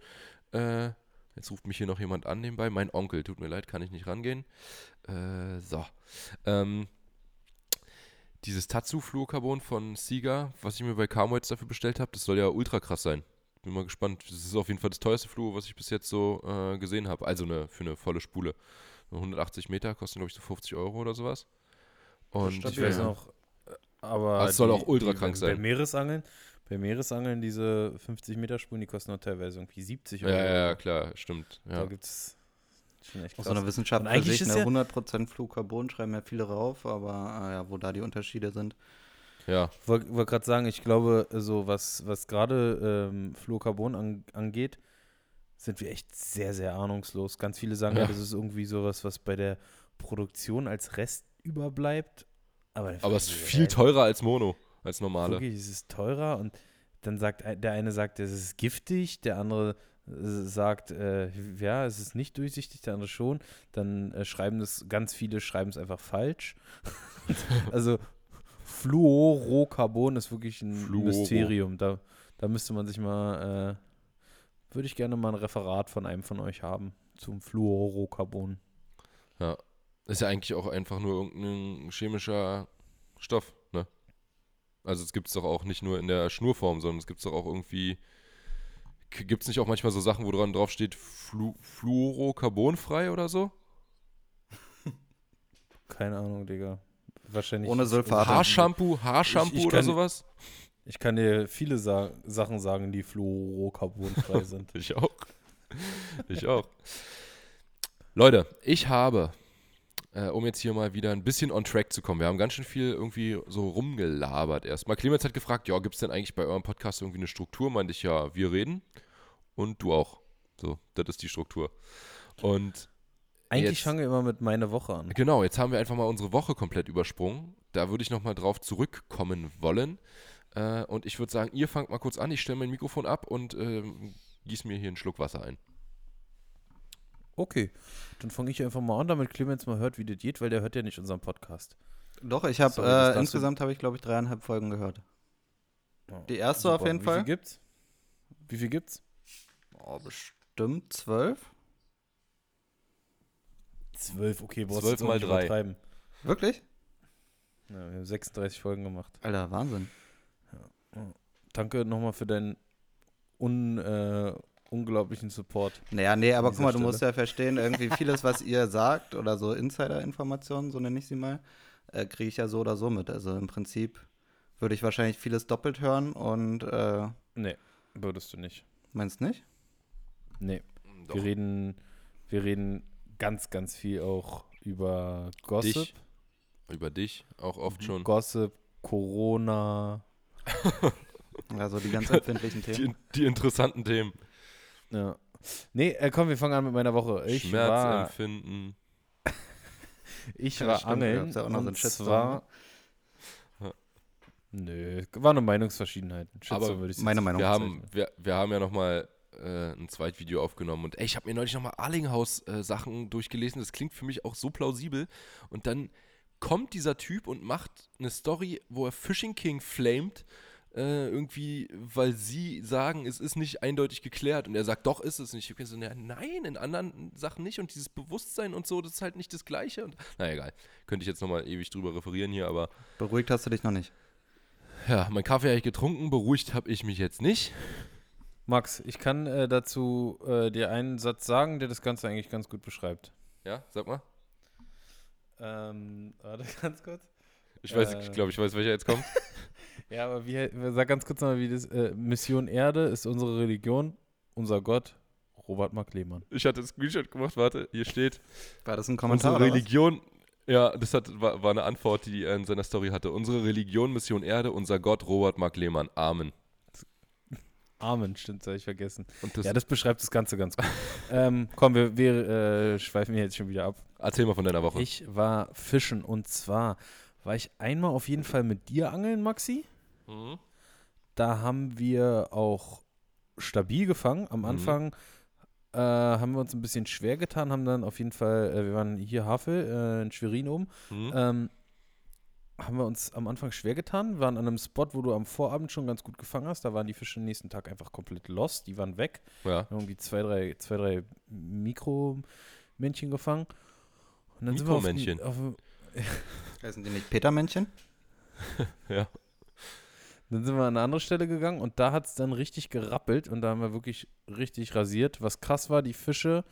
S2: Äh, jetzt ruft mich hier noch jemand an nebenbei. Mein Onkel, tut mir leid, kann ich nicht rangehen. Äh, so. Ähm, dieses Tatsu Fluorcarbon von Sieger, was ich mir bei Camo jetzt dafür bestellt habe, das soll ja ultra krass sein. Bin mal gespannt. Das ist auf jeden Fall das teuerste Fluor, was ich bis jetzt so äh, gesehen habe. Also eine, für eine volle Spule. 180 Meter kosten, glaube ich, so 50 Euro oder sowas. Und
S4: stabil,
S1: Ich weiß noch, aber.
S2: Es soll auch ultra krank sein.
S1: Bei Meeresangeln, bei Meeresangeln, diese 50 Meter Spulen, die kosten noch teilweise irgendwie 70
S2: ja,
S1: Euro.
S2: ja, ja, klar, stimmt.
S1: Da
S2: Ja.
S1: gibt es schon echt
S4: Aus
S1: krass.
S4: so einer Wissenschaft für
S1: eigentlich
S4: sich,
S1: ist
S4: ne,
S1: ja-
S4: 100% Fluorcarbon schreiben ja viele rauf, aber äh, ja, wo da die Unterschiede sind.
S2: ja,
S1: wollte wollt gerade sagen, ich glaube, so was, was gerade ähm, Fluorcarbon an, angeht, sind wir echt sehr, sehr ahnungslos. Ganz viele sagen ja,
S2: Ja.
S1: das ist irgendwie sowas, was bei der Produktion als Rest überbleibt. Aber,
S2: aber es ist viel teurer als Mono, als normale.
S1: Wirklich, es ist teurer und dann sagt der eine sagt, es ist giftig, der andere äh, sagt, äh, ja, es ist nicht durchsichtig, der andere schon. Dann äh, schreiben das, ganz viele schreiben es einfach falsch. [laughs] also Fluorocarbon ist wirklich ein
S2: Fluoro.
S1: Mysterium. Da, da müsste man sich mal, äh, würde ich gerne mal ein Referat von einem von euch haben zum Fluorocarbon.
S2: Ja. Ist ja eigentlich auch einfach nur irgendein chemischer Stoff? Also es gibt es doch auch nicht nur in der Schnurform, sondern es gibt es doch auch irgendwie. Gibt es nicht auch manchmal so Sachen, wo dran drauf steht, Flu Fluorocarbonfrei oder so?
S1: Keine Ahnung, Digga. Wahrscheinlich.
S4: Ohne Sulfate.
S2: Haarshampoo, Haarshampoo
S1: Ich- ich
S2: oder
S1: kann-
S2: sowas?
S1: Ich kann dir viele Sa Sachen sagen, die fluorocarbonfrei [laughs] sind.
S2: Ich auch. Ich auch. Leute, ich habe äh, um jetzt hier mal wieder ein bisschen on track zu kommen. Wir haben ganz schön viel irgendwie so rumgelabert erstmal. Clemens hat gefragt, ja, gibt es denn eigentlich bei eurem Podcast irgendwie eine Struktur? Meinte ich, ja, wir reden und du auch. So, das ist die Struktur. Und
S1: Eigentlich fangen wir immer mit meine Woche an.
S2: Genau, jetzt haben wir einfach mal unsere Woche komplett übersprungen. Da würde ich nochmal drauf zurückkommen wollen. Äh, und ich würde sagen, ihr fangt mal kurz an. Ich stelle mein Mikrofon ab und ähm, gieß mir hier einen Schluck Wasser ein.
S1: Okay, dann fange ich einfach mal an, damit Clemens mal hört, wie das geht, weil der hört ja nicht unseren Podcast.
S4: Doch, ich habe äh, insgesamt habe ich glaube ich dreieinhalb Folgen gehört.
S1: Ja.
S4: Die erste
S1: Super.
S4: auf jeden
S1: Wie
S4: Fall.
S1: viel gibt's? Wie viel gibt's?
S4: Oh, bestimmt zwölf.
S1: Zwölf, okay, brauchst
S2: Zwölf mal drei.
S1: übertreiben.
S4: Wirklich?
S1: Ja, wir haben 36 Folgen gemacht.
S4: Alter, Wahnsinn.
S1: Danke nochmal für deinen un, äh, unglaublichen Support.
S4: Naja, nee, aber guck mal, du musst ja verstehen, irgendwie vieles, was ihr sagt oder so Insider-Informationen, so nenne ich sie mal, äh, kriege ich ja so oder so mit. Also im Prinzip würde ich wahrscheinlich vieles doppelt hören und äh,
S1: Nee, würdest du nicht.
S4: meinst nicht?
S1: Nee,
S2: Doch.
S1: wir reden, wir reden ganz, ganz viel auch über Gossip.
S2: Dich. Über dich auch oft schon.
S1: Gossip, Corona. [laughs]
S4: Also die ganz [laughs] empfindlichen Themen.
S2: Die, die interessanten Themen.
S1: Ja. Nee, äh, komm, wir fangen an mit meiner Woche. Ich war,
S2: Schmerzempfinden. [laughs]
S1: ich
S4: Ja,
S1: war
S4: stimmt,
S1: angeln
S4: ja auch noch so einen
S1: und
S4: Shitstorm,
S1: zwar...
S2: Ja.
S1: Nö, war nur Meinungsverschiedenheiten.
S2: Aber
S1: Shitstorm würde ich
S4: meine Meinung
S2: Wir haben, wir, wir haben ja nochmal äh, ein Zweitvideo aufgenommen und ey, ich habe mir neulich nochmal Arlinghaus-Sachen durchgelesen. Das klingt für mich auch so plausibel. Und dann kommt dieser Typ und macht eine Story, wo er Fishing King flamed. Äh, irgendwie, weil sie sagen, es ist nicht eindeutig geklärt und er sagt, doch ist es nicht. Ich bin so, ja, nein, in anderen Sachen nicht und dieses Bewusstsein und so, das ist halt nicht das Gleiche. Und, na egal, könnte ich jetzt nochmal ewig drüber referieren hier, aber
S4: Beruhigt hast du dich noch nicht.
S2: ja, mein Kaffee habe ich getrunken, beruhigt habe ich mich jetzt nicht.
S1: Max, ich kann äh, dazu äh, dir einen Satz sagen, der das Ganze eigentlich ganz gut beschreibt.
S2: Ja, sag mal.
S1: Ähm, warte [laughs] ganz kurz.
S2: Ich weiß,
S1: Äh.
S2: ich glaube, ich weiß, welcher jetzt kommt. [laughs]
S1: Ja, aber wie, sag ganz kurz nochmal, wie das, äh, Mission Erde ist unsere Religion, unser Gott, Robert Mark Lehmann.
S2: Ich hatte einen Screenshot gemacht, warte, hier steht.
S4: War das ein Kommentar?
S2: Unsere? Religion, ja, das hat, war, war eine Antwort, die er in seiner Story hatte. Unsere Religion, Mission Erde, unser Gott, Robert Mark Lehmann. Amen.
S1: Amen, stimmt, das hab ich vergessen.
S2: Und das,
S1: ja, das beschreibt das Ganze ganz gut. [laughs] ähm, komm, wir, wir äh, schweifen hier jetzt schon wieder ab.
S2: erzähl mal von deiner Woche.
S1: Ich war fischen und zwar war ich einmal auf jeden Fall mit dir angeln, Maxi.
S2: Mhm.
S1: Da haben wir auch stabil gefangen. Am
S2: Mhm.
S1: Anfang äh, haben wir uns ein bisschen schwer getan, haben dann auf jeden Fall, äh, wir waren hier Havel äh, in Schwerin oben,
S2: Mhm.
S1: ähm, haben wir uns am Anfang schwer getan, waren an einem Spot, wo du am Vorabend schon ganz gut gefangen hast. Da waren die Fische am nächsten Tag einfach komplett lost, die waren weg.
S2: ja.
S1: irgendwie zwei, drei, zwei, drei Mikromännchen gefangen. Und dann sind wir auf,
S2: Mikromännchen?
S1: auf,
S4: Heißen die nicht Petermännchen? [laughs]
S2: ja.
S1: Dann sind wir an eine andere Stelle gegangen und da hat es dann richtig gerappelt und da haben wir wirklich richtig rasiert. Was krass war, die Fische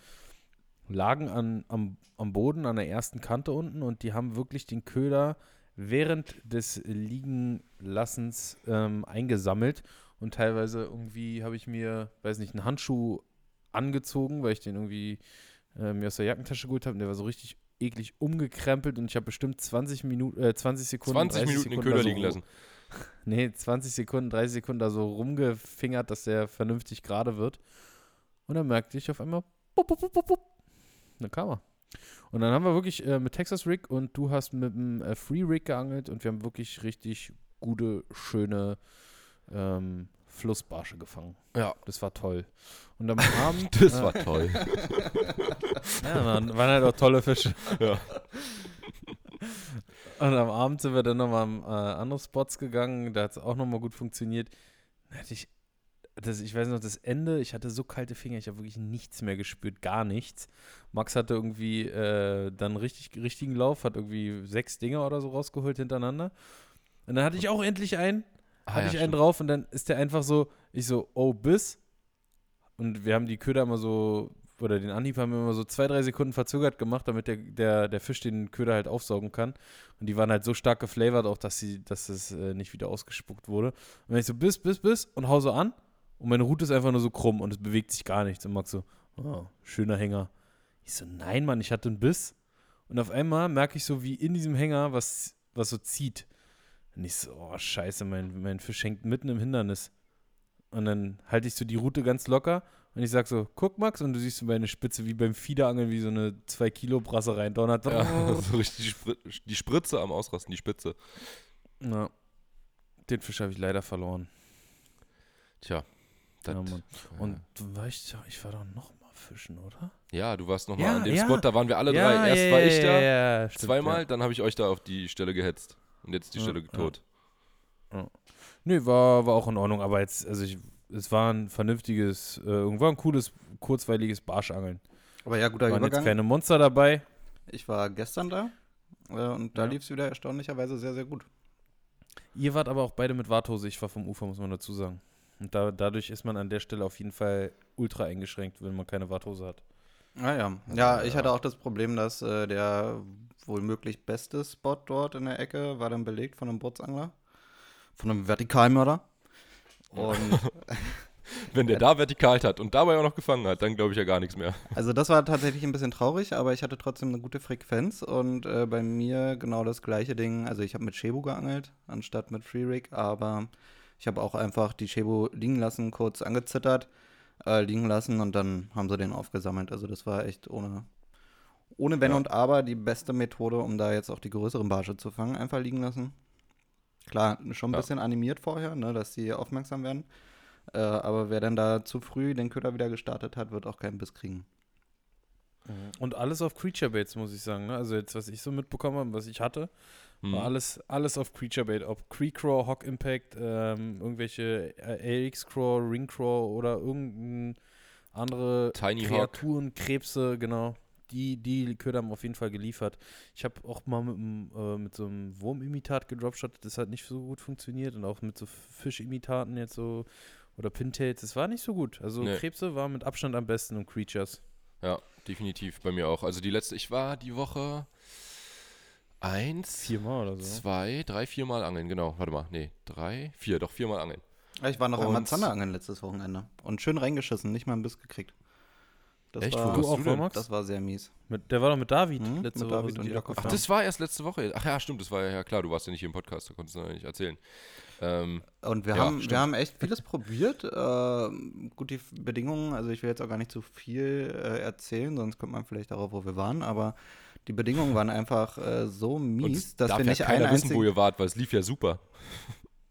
S1: lagen an, am, am Boden an der ersten Kante unten und die haben wirklich den Köder während des Liegenlassens ähm, eingesammelt und teilweise irgendwie habe ich mir, weiß nicht, einen Handschuh angezogen, weil ich den irgendwie äh, mir aus der Jackentasche geholt habe und der war so richtig eklig umgekrempelt und ich habe bestimmt 20 Minuten, äh, 20 Sekunden,
S2: 20
S1: 30
S2: Minuten den
S1: Sekunden
S2: Köder
S1: da so
S2: liegen lassen. [laughs]
S1: Nee, 20 Sekunden, 30 Sekunden da so rumgefingert, dass der vernünftig gerade wird. Und dann merkte ich auf einmal, bup, bup, bup, bup, bup. Dann kam er. Und dann haben wir wirklich äh, mit Texas Rig und du hast mit dem äh, Free Rig geangelt und wir haben wirklich richtig gute, schöne ähm, Flussbarsche gefangen.
S2: Ja.
S1: Das war toll. Und am [laughs] Abend.
S2: Das
S1: äh,
S2: war toll. [laughs]
S1: ja, waren, waren halt auch tolle Fische.
S2: Ja.
S1: Und am Abend sind wir dann nochmal an äh, andere Spots gegangen. Da hat es auch nochmal gut funktioniert. Da hatte ich, das, ich weiß noch, das Ende, ich hatte so kalte Finger, ich habe wirklich nichts mehr gespürt, gar nichts. Max hatte irgendwie äh, dann richtig richtigen Lauf, hat irgendwie sechs Dinger oder so rausgeholt hintereinander. Und dann hatte ich auch endlich einen,
S2: Ah,
S1: hatte
S2: ja,
S1: ich einen
S2: stimmt.
S1: drauf und dann ist der einfach so, ich so, oh, bis. Und wir haben die Köder immer so, oder den Anhieb haben wir immer so zwei, drei Sekunden verzögert gemacht, damit der, der, der Fisch den Köder halt aufsaugen kann. Und die waren halt so stark geflavored auch, dass sie, dass es äh, nicht wieder ausgespuckt wurde. Und wenn ich so bis, bis, bis und hau so an und meine Route ist einfach nur so krumm und es bewegt sich gar nichts. Und Max so, oh, schöner Hänger. Ich so, nein, Mann, ich hatte einen Biss. Und auf einmal merke ich so, wie in diesem Hänger was, was so zieht. Und ich so, oh scheiße, mein, mein Fisch hängt mitten im Hindernis. Und dann halte ich so die Route ganz locker und ich sag so, guck Max, und du siehst so meine Spitze wie beim Fiederangeln, wie so eine 2 Kilo Brasse rein donnert.
S2: Ja, [laughs] so richtig die, Spr die Spritze am Ausrasten, die Spitze.
S1: Ja. Den Fisch habe ich leider verloren.
S2: Tja.
S1: Ja, Und du weißt ja, ich war doch noch mal fischen, oder?
S2: ja, du warst nochmal
S1: Ja,
S2: an dem
S1: ja.
S2: Spot, da waren wir alle drei. Erst war ich da,
S1: stimmt,
S2: zweimal, dann habe ich euch da auf die Stelle gehetzt. Und jetzt ist die Stelle tot.
S1: Nee, war, war auch in Ordnung, aber jetzt, also ich, es war ein vernünftiges, äh, war ein cooles, kurzweiliges Barschangeln.
S4: Aber ja, guter
S1: Waren jetzt
S4: Übergang.
S1: keine Monster dabei.
S4: Ich war gestern da äh, und da
S1: Ja.
S4: lief es wieder erstaunlicherweise sehr, sehr gut.
S1: Ihr wart aber auch beide mit Warthose, ich war vom Ufer, muss man dazu sagen. Und da, dadurch ist man an der Stelle auf jeden Fall ultra eingeschränkt, wenn man keine Warthose hat.
S4: Ah ja. Ja, ich hatte auch das Problem, dass äh, der wohl möglich beste Spot dort in der Ecke war dann belegt von einem Bootsangler. Von einem Vertikalmörder. Und [laughs]
S2: Wenn der da vertikal hat und dabei auch noch gefangen hat, dann glaube ich ja gar nichts mehr.
S4: also das war tatsächlich ein bisschen traurig, aber ich hatte trotzdem eine gute Frequenz und äh, bei mir genau das gleiche Ding. Also ich habe mit Shebu geangelt, anstatt mit Free Rig, aber ich habe auch einfach die Shebu liegen lassen, kurz angezittert, äh, liegen lassen und dann haben sie den aufgesammelt. Also das war echt ohne, ohne Wenn
S2: Ja.
S4: und Aber die beste Methode, um da jetzt auch die größeren Barsche zu fangen. Einfach liegen lassen. Klar, schon ein
S2: Ja.
S4: bisschen animiert vorher, ne, dass die aufmerksam werden. Äh, aber wer dann da zu früh den Köder wieder gestartet hat, wird auch keinen Biss kriegen.
S1: Und alles auf Creature Baits, muss ich sagen. Ne? Also jetzt, was ich so mitbekommen habe, was ich hatte,
S2: Hm.
S1: war alles, alles auf Creature Bait. Ob Creek Craw, Hawk Impact, ähm, irgendwelche äh, AX Craw, Ring Craw oder irgendein andere
S2: Tiny Hawk.
S1: Kreaturen, Krebse, genau. Die, die Köder haben auf jeden Fall geliefert. Ich habe auch mal mit, einem, äh, mit so einem Wurmimitat gedropshottet, das hat nicht so gut funktioniert. Und auch mit so Fischimitaten jetzt so oder Pintails, das war nicht so gut. Also
S2: Nee.
S1: Krebse war mit Abstand am besten und Creatures.
S2: Ja, definitiv bei mir auch. Also die letzte, ich war die Woche eins,
S1: Viermal oder so.
S2: zwei, drei, viermal angeln, genau. Warte mal, nee, drei, vier, doch viermal angeln.
S4: Ich war noch
S2: Und-
S4: einmal Zanderangeln letztes Wochenende. Und schön reingeschissen, nicht mal einen Biss gekriegt. Das
S2: Echt? Wo
S4: war,
S1: Du
S2: warst
S1: auch,
S2: du?
S1: Max?
S4: Das war sehr mies.
S1: Mit, der war doch mit David
S4: Mhm,
S1: letzte
S4: mit
S1: Woche.
S4: David und Jakob.
S2: Ach, das war erst letzte Woche. Ach ja, stimmt, das war ja, ja klar, du warst ja nicht hier im Podcast, da konntest du noch nicht erzählen. Ähm,
S4: Und wir,
S2: Ja,
S4: haben,
S2: stimmt.
S4: wir haben echt vieles probiert. Äh, gut, die Bedingungen, also ich will jetzt auch gar nicht zu viel äh, erzählen, sonst kommt man vielleicht darauf, wo wir waren, aber die Bedingungen waren einfach äh, so
S2: und
S4: mies,
S2: es
S4: dass
S2: darf
S4: wir
S2: ja
S4: nicht
S2: keiner
S4: einen
S2: wissen, wo
S4: einzigen.
S2: ihr wart, weil es lief ja super.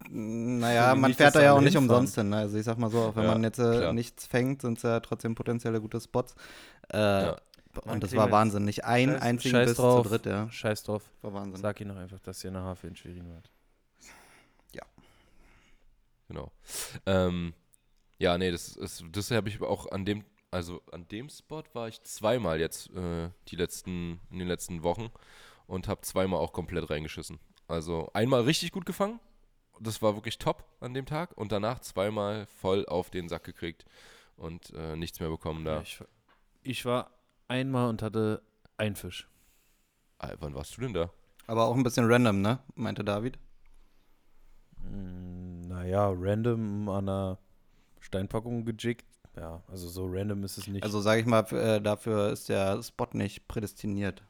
S4: Naja, man
S1: nicht,
S4: fährt da ja auch nicht
S1: hinfahren.
S4: umsonst hin. ne? Also ich sag mal so, auch wenn
S2: Ja,
S4: man jetzt äh, nichts fängt, sind es ja trotzdem potenzielle gute Spots. Äh,
S2: Ja.
S1: Mann,
S4: Und das
S1: Clemens,
S4: war Wahnsinn. Nicht ein
S1: scheiß-
S4: einzigen
S1: scheiß
S4: Biss
S1: drauf.
S4: zu dritt, ja.
S1: Scheiß drauf.
S4: War Wahnsinn.
S1: Sag ihnen doch einfach, dass ihr in der Hafe in Schwerin wart.
S2: Genau. Ähm, ja, nee, das, ist, das habe ich auch an dem, also an dem Spot war ich zweimal jetzt äh, die letzten, in den letzten Wochen und habe zweimal auch komplett reingeschissen. Also einmal richtig gut gefangen, das war wirklich top an dem Tag und danach zweimal voll auf den Sack gekriegt und äh, nichts mehr bekommen da.
S1: Ich, ich war einmal und hatte einen Fisch.
S2: Ah, wann warst du denn da?
S4: Aber auch ein bisschen random, ne? Meinte David.
S1: Mm, naja, random an einer Steinpackung gejickt. Ja, also so random ist es nicht.
S4: Also sage ich mal, äh, dafür ist der Spot nicht prädestiniert.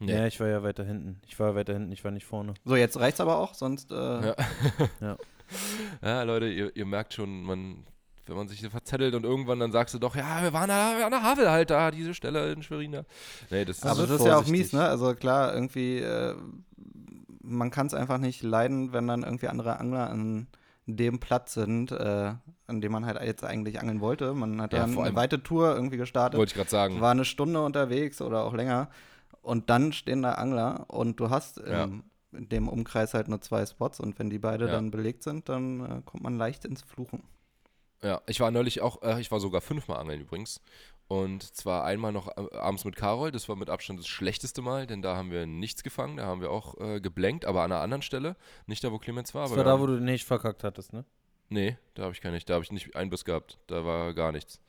S1: Ja, ich war ja weiter hinten. Ich war weiter hinten, ich war nicht vorne.
S4: So, jetzt reicht's aber auch, sonst äh,
S2: Ja. [laughs]
S1: Ja.
S2: ja, Leute, ihr, ihr merkt schon, man, wenn man sich verzettelt und irgendwann dann sagst du doch, ja, wir waren da an der Havel halt da, diese Stelle in Schwerin da. Nee, das
S1: Also
S4: aber das ist ja auch mies, ne? Also klar, irgendwie, äh, man kann es einfach nicht leiden, wenn dann irgendwie andere Angler an dem Platz sind, äh, an dem man halt jetzt eigentlich angeln wollte. Man hat
S2: Ja,
S4: dann eine weite Tour irgendwie gestartet,
S2: wollte ich gerade sagen.
S4: war eine Stunde unterwegs oder auch länger und dann stehen da Angler und du hast
S2: Ja.
S4: im, in dem Umkreis halt nur zwei Spots und wenn die beide
S2: Ja.
S4: dann belegt sind, dann äh, kommt man leicht ins Fluchen.
S2: Ja, ich war neulich auch, äh, ich war sogar fünfmal angeln übrigens. Und zwar einmal noch äh, abends mit Carol, das war mit Abstand das schlechteste Mal, denn da haben wir nichts gefangen, da haben wir auch äh, geblenkt, aber an einer anderen Stelle. Nicht da, wo Clemens war.
S1: Das
S2: aber
S1: war da,
S2: haben-
S1: wo du nicht verkackt hattest, ne?
S2: Nee, da habe ich keine, da habe ich nicht einen Biss gehabt. Da war gar nichts.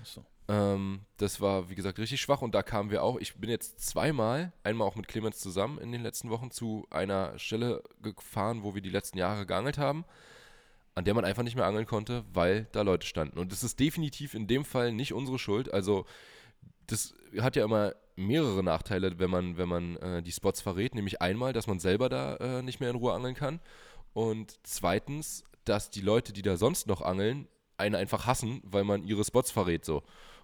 S1: Achso.
S2: Ähm, das war, wie gesagt, richtig schwach und da kamen wir auch. Ich bin jetzt zweimal, einmal auch mit Clemens zusammen in den letzten Wochen zu einer Stelle gefahren, wo wir die letzten Jahre geangelt haben, an der man einfach nicht mehr angeln konnte, weil da Leute standen. Und das ist definitiv in dem Fall nicht unsere Schuld. Also, das hat ja immer mehrere Nachteile, wenn man, wenn man äh, die Spots verrät. Nämlich einmal, dass man selber da äh, nicht mehr in Ruhe angeln kann. Und zweitens, dass die Leute, die da sonst noch angeln, einen einfach hassen, weil man ihre Spots verrät so.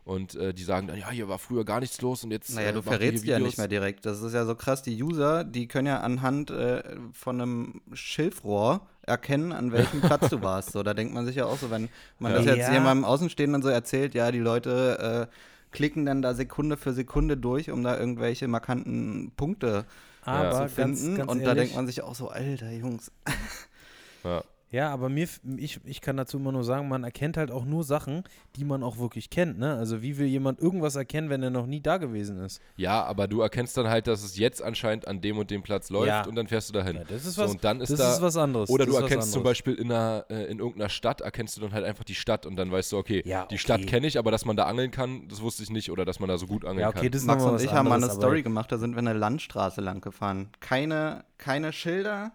S2: Und äh, die sagen dann, ja, hier war früher gar nichts los und jetzt.
S4: Naja,
S2: äh,
S4: du verrätst
S2: hier
S4: ja nicht mehr direkt. Das ist ja so krass. Die User, die können ja anhand äh, von einem Schilfrohr erkennen, an welchem Platz du [laughs] warst. So, da denkt man sich ja auch so, wenn man
S2: Ja.
S4: das jetzt
S1: Ja.
S4: jemandem Außenstehenden so erzählt, ja, die Leute äh, klicken dann da Sekunde für Sekunde durch, um da irgendwelche markanten Punkte
S1: Aber
S4: zu
S1: ganz,
S4: finden.
S1: ganz
S4: und da
S1: ehrlich,
S4: denkt man sich auch so, alter Jungs.
S2: Ja.
S1: Ja, aber mir, ich, ich kann dazu immer nur sagen, man erkennt halt auch nur Sachen, die man auch wirklich kennt. Ne? Also wie will jemand irgendwas erkennen, wenn er noch nie da gewesen ist?
S2: Ja, aber du erkennst dann halt, dass es jetzt anscheinend an dem und dem Platz läuft
S1: Ja.
S2: und dann fährst du dahin.
S1: Ja, das ist
S2: So,
S1: was,
S2: und dann ist
S1: das
S2: da,
S1: ist was anderes.
S2: Oder
S1: das
S2: du erkennst zum
S1: anderes.
S2: Beispiel in, einer, äh, in irgendeiner Stadt, erkennst du dann halt einfach die Stadt und dann weißt du, okay,
S1: Ja,
S2: die
S1: okay.
S2: Stadt kenne ich, aber dass man da angeln kann, das wusste ich nicht oder dass man da so gut angeln
S1: Ja, okay,
S2: kann.
S1: das ist
S4: Max und ich haben mal eine
S1: anderes,
S4: Story gemacht, da sind wir eine Landstraße lang gefahren. Keine, keine Schilder,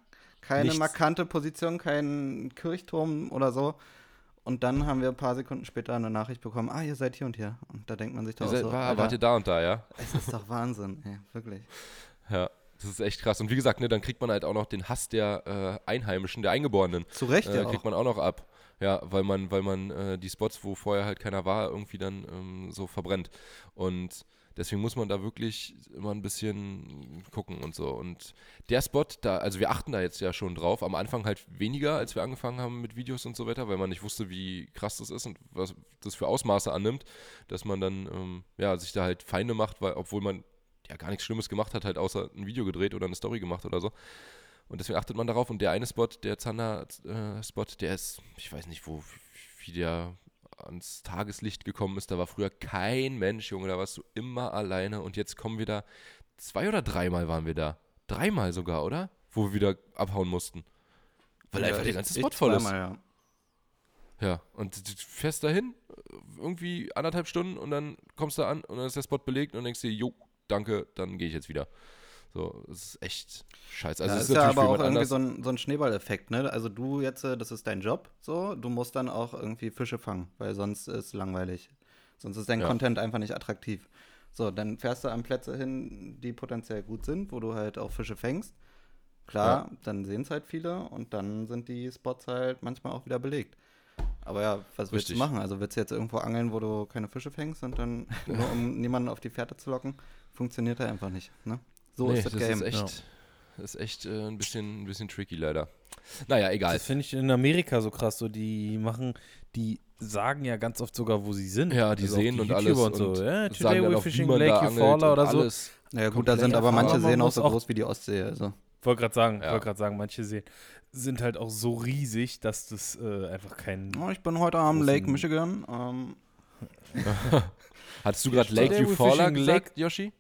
S4: keine
S1: Nichts.
S4: markante Position, kein Kirchturm oder so. Und dann haben wir ein paar Sekunden später eine Nachricht bekommen, ah, ihr seid hier und hier. Und da denkt man sich doch
S2: seid,
S4: so,
S2: war,
S4: Alter,
S2: wart ihr da und da, ja?
S4: es ist doch Wahnsinn, ey, wirklich.
S2: Ja, das ist echt krass. Und wie gesagt, ne, dann kriegt man halt auch noch den Hass der äh, Einheimischen, der Eingeborenen.
S4: Zu Recht
S2: äh,
S4: ja
S2: kriegt
S4: auch.
S2: man auch noch ab. Ja, weil man, weil man äh, die Spots, wo vorher halt keiner war, irgendwie dann ähm, so verbrennt. Und deswegen muss man da wirklich immer ein bisschen gucken und so. Und der Spot, da, also wir achten da jetzt ja schon drauf. Am Anfang halt weniger, als wir angefangen haben mit Videos und so weiter, weil man nicht wusste, wie krass das ist und was das für Ausmaße annimmt, dass man dann ähm, ja, sich da halt Feinde macht, weil, obwohl man ja gar nichts Schlimmes gemacht hat, halt außer ein Video gedreht oder eine Story gemacht oder so. Und deswegen achtet man darauf. Und der eine Spot, der Zander-Spot, der ist, ich weiß nicht, wo, wie der ans Tageslicht gekommen ist. Da war früher kein Mensch, Junge. Da warst du immer alleine. Und jetzt kommen wir da, zwei oder dreimal waren wir da. Dreimal sogar, oder? Wo wir wieder abhauen mussten. Weil
S4: Ja,
S2: einfach der ganze Spot voll ist.
S4: ja.
S2: Ja, und du fährst dahin, irgendwie anderthalb Stunden und dann kommst du an und dann ist der Spot belegt und denkst dir, jo, danke, dann gehe ich jetzt wieder. So, das ist echt scheiße. Also
S4: ja,
S2: es
S4: ist ja aber auch irgendwie so ein, so ein Schneeballeffekt, ne? Also du jetzt, äh, das ist dein Job, so, du musst dann auch irgendwie Fische fangen, weil sonst ist es langweilig. Sonst ist dein
S2: Ja.
S4: Content einfach nicht attraktiv. So, dann fährst du an Plätze hin, die potenziell gut sind, wo du halt auch Fische fängst. Klar, dann sehen es halt viele und dann sind die Spots halt manchmal auch wieder belegt. Aber ja, was willst
S2: Richtig.
S4: du machen? Also willst du jetzt irgendwo angeln, wo du keine Fische fängst und dann, [laughs] nur um niemanden auf die Fährte zu locken, funktioniert da einfach nicht. Ne? So
S2: nee,
S4: ist das,
S2: das
S4: Game.
S2: ist echt, das ist echt äh, ein, bisschen, ein bisschen tricky leider. Naja, egal.
S1: Das finde ich in Amerika so krass. So, die machen, die sagen ja ganz oft sogar, wo sie sind.
S2: Ja, die
S1: Also
S2: sehen und alles und
S1: so. Ja,
S2: sagen
S1: today we're fishing Lake Eufaula
S2: und
S1: oder so.
S2: alles.
S4: Ja gut, da sind aber manche Seen auch so
S1: auch-
S4: groß wie die Ostsee. Also.
S1: Wollte gerade sagen,
S2: Ja.
S1: wollte gerade sagen, manche sehen, sind halt auch so riesig, dass das äh, einfach kein.
S4: Oh, ich bin heute am Lake Michigan. Ähm, [laughs]
S2: Hattest du gerade Lake Eufaula gesagt, Yoshi?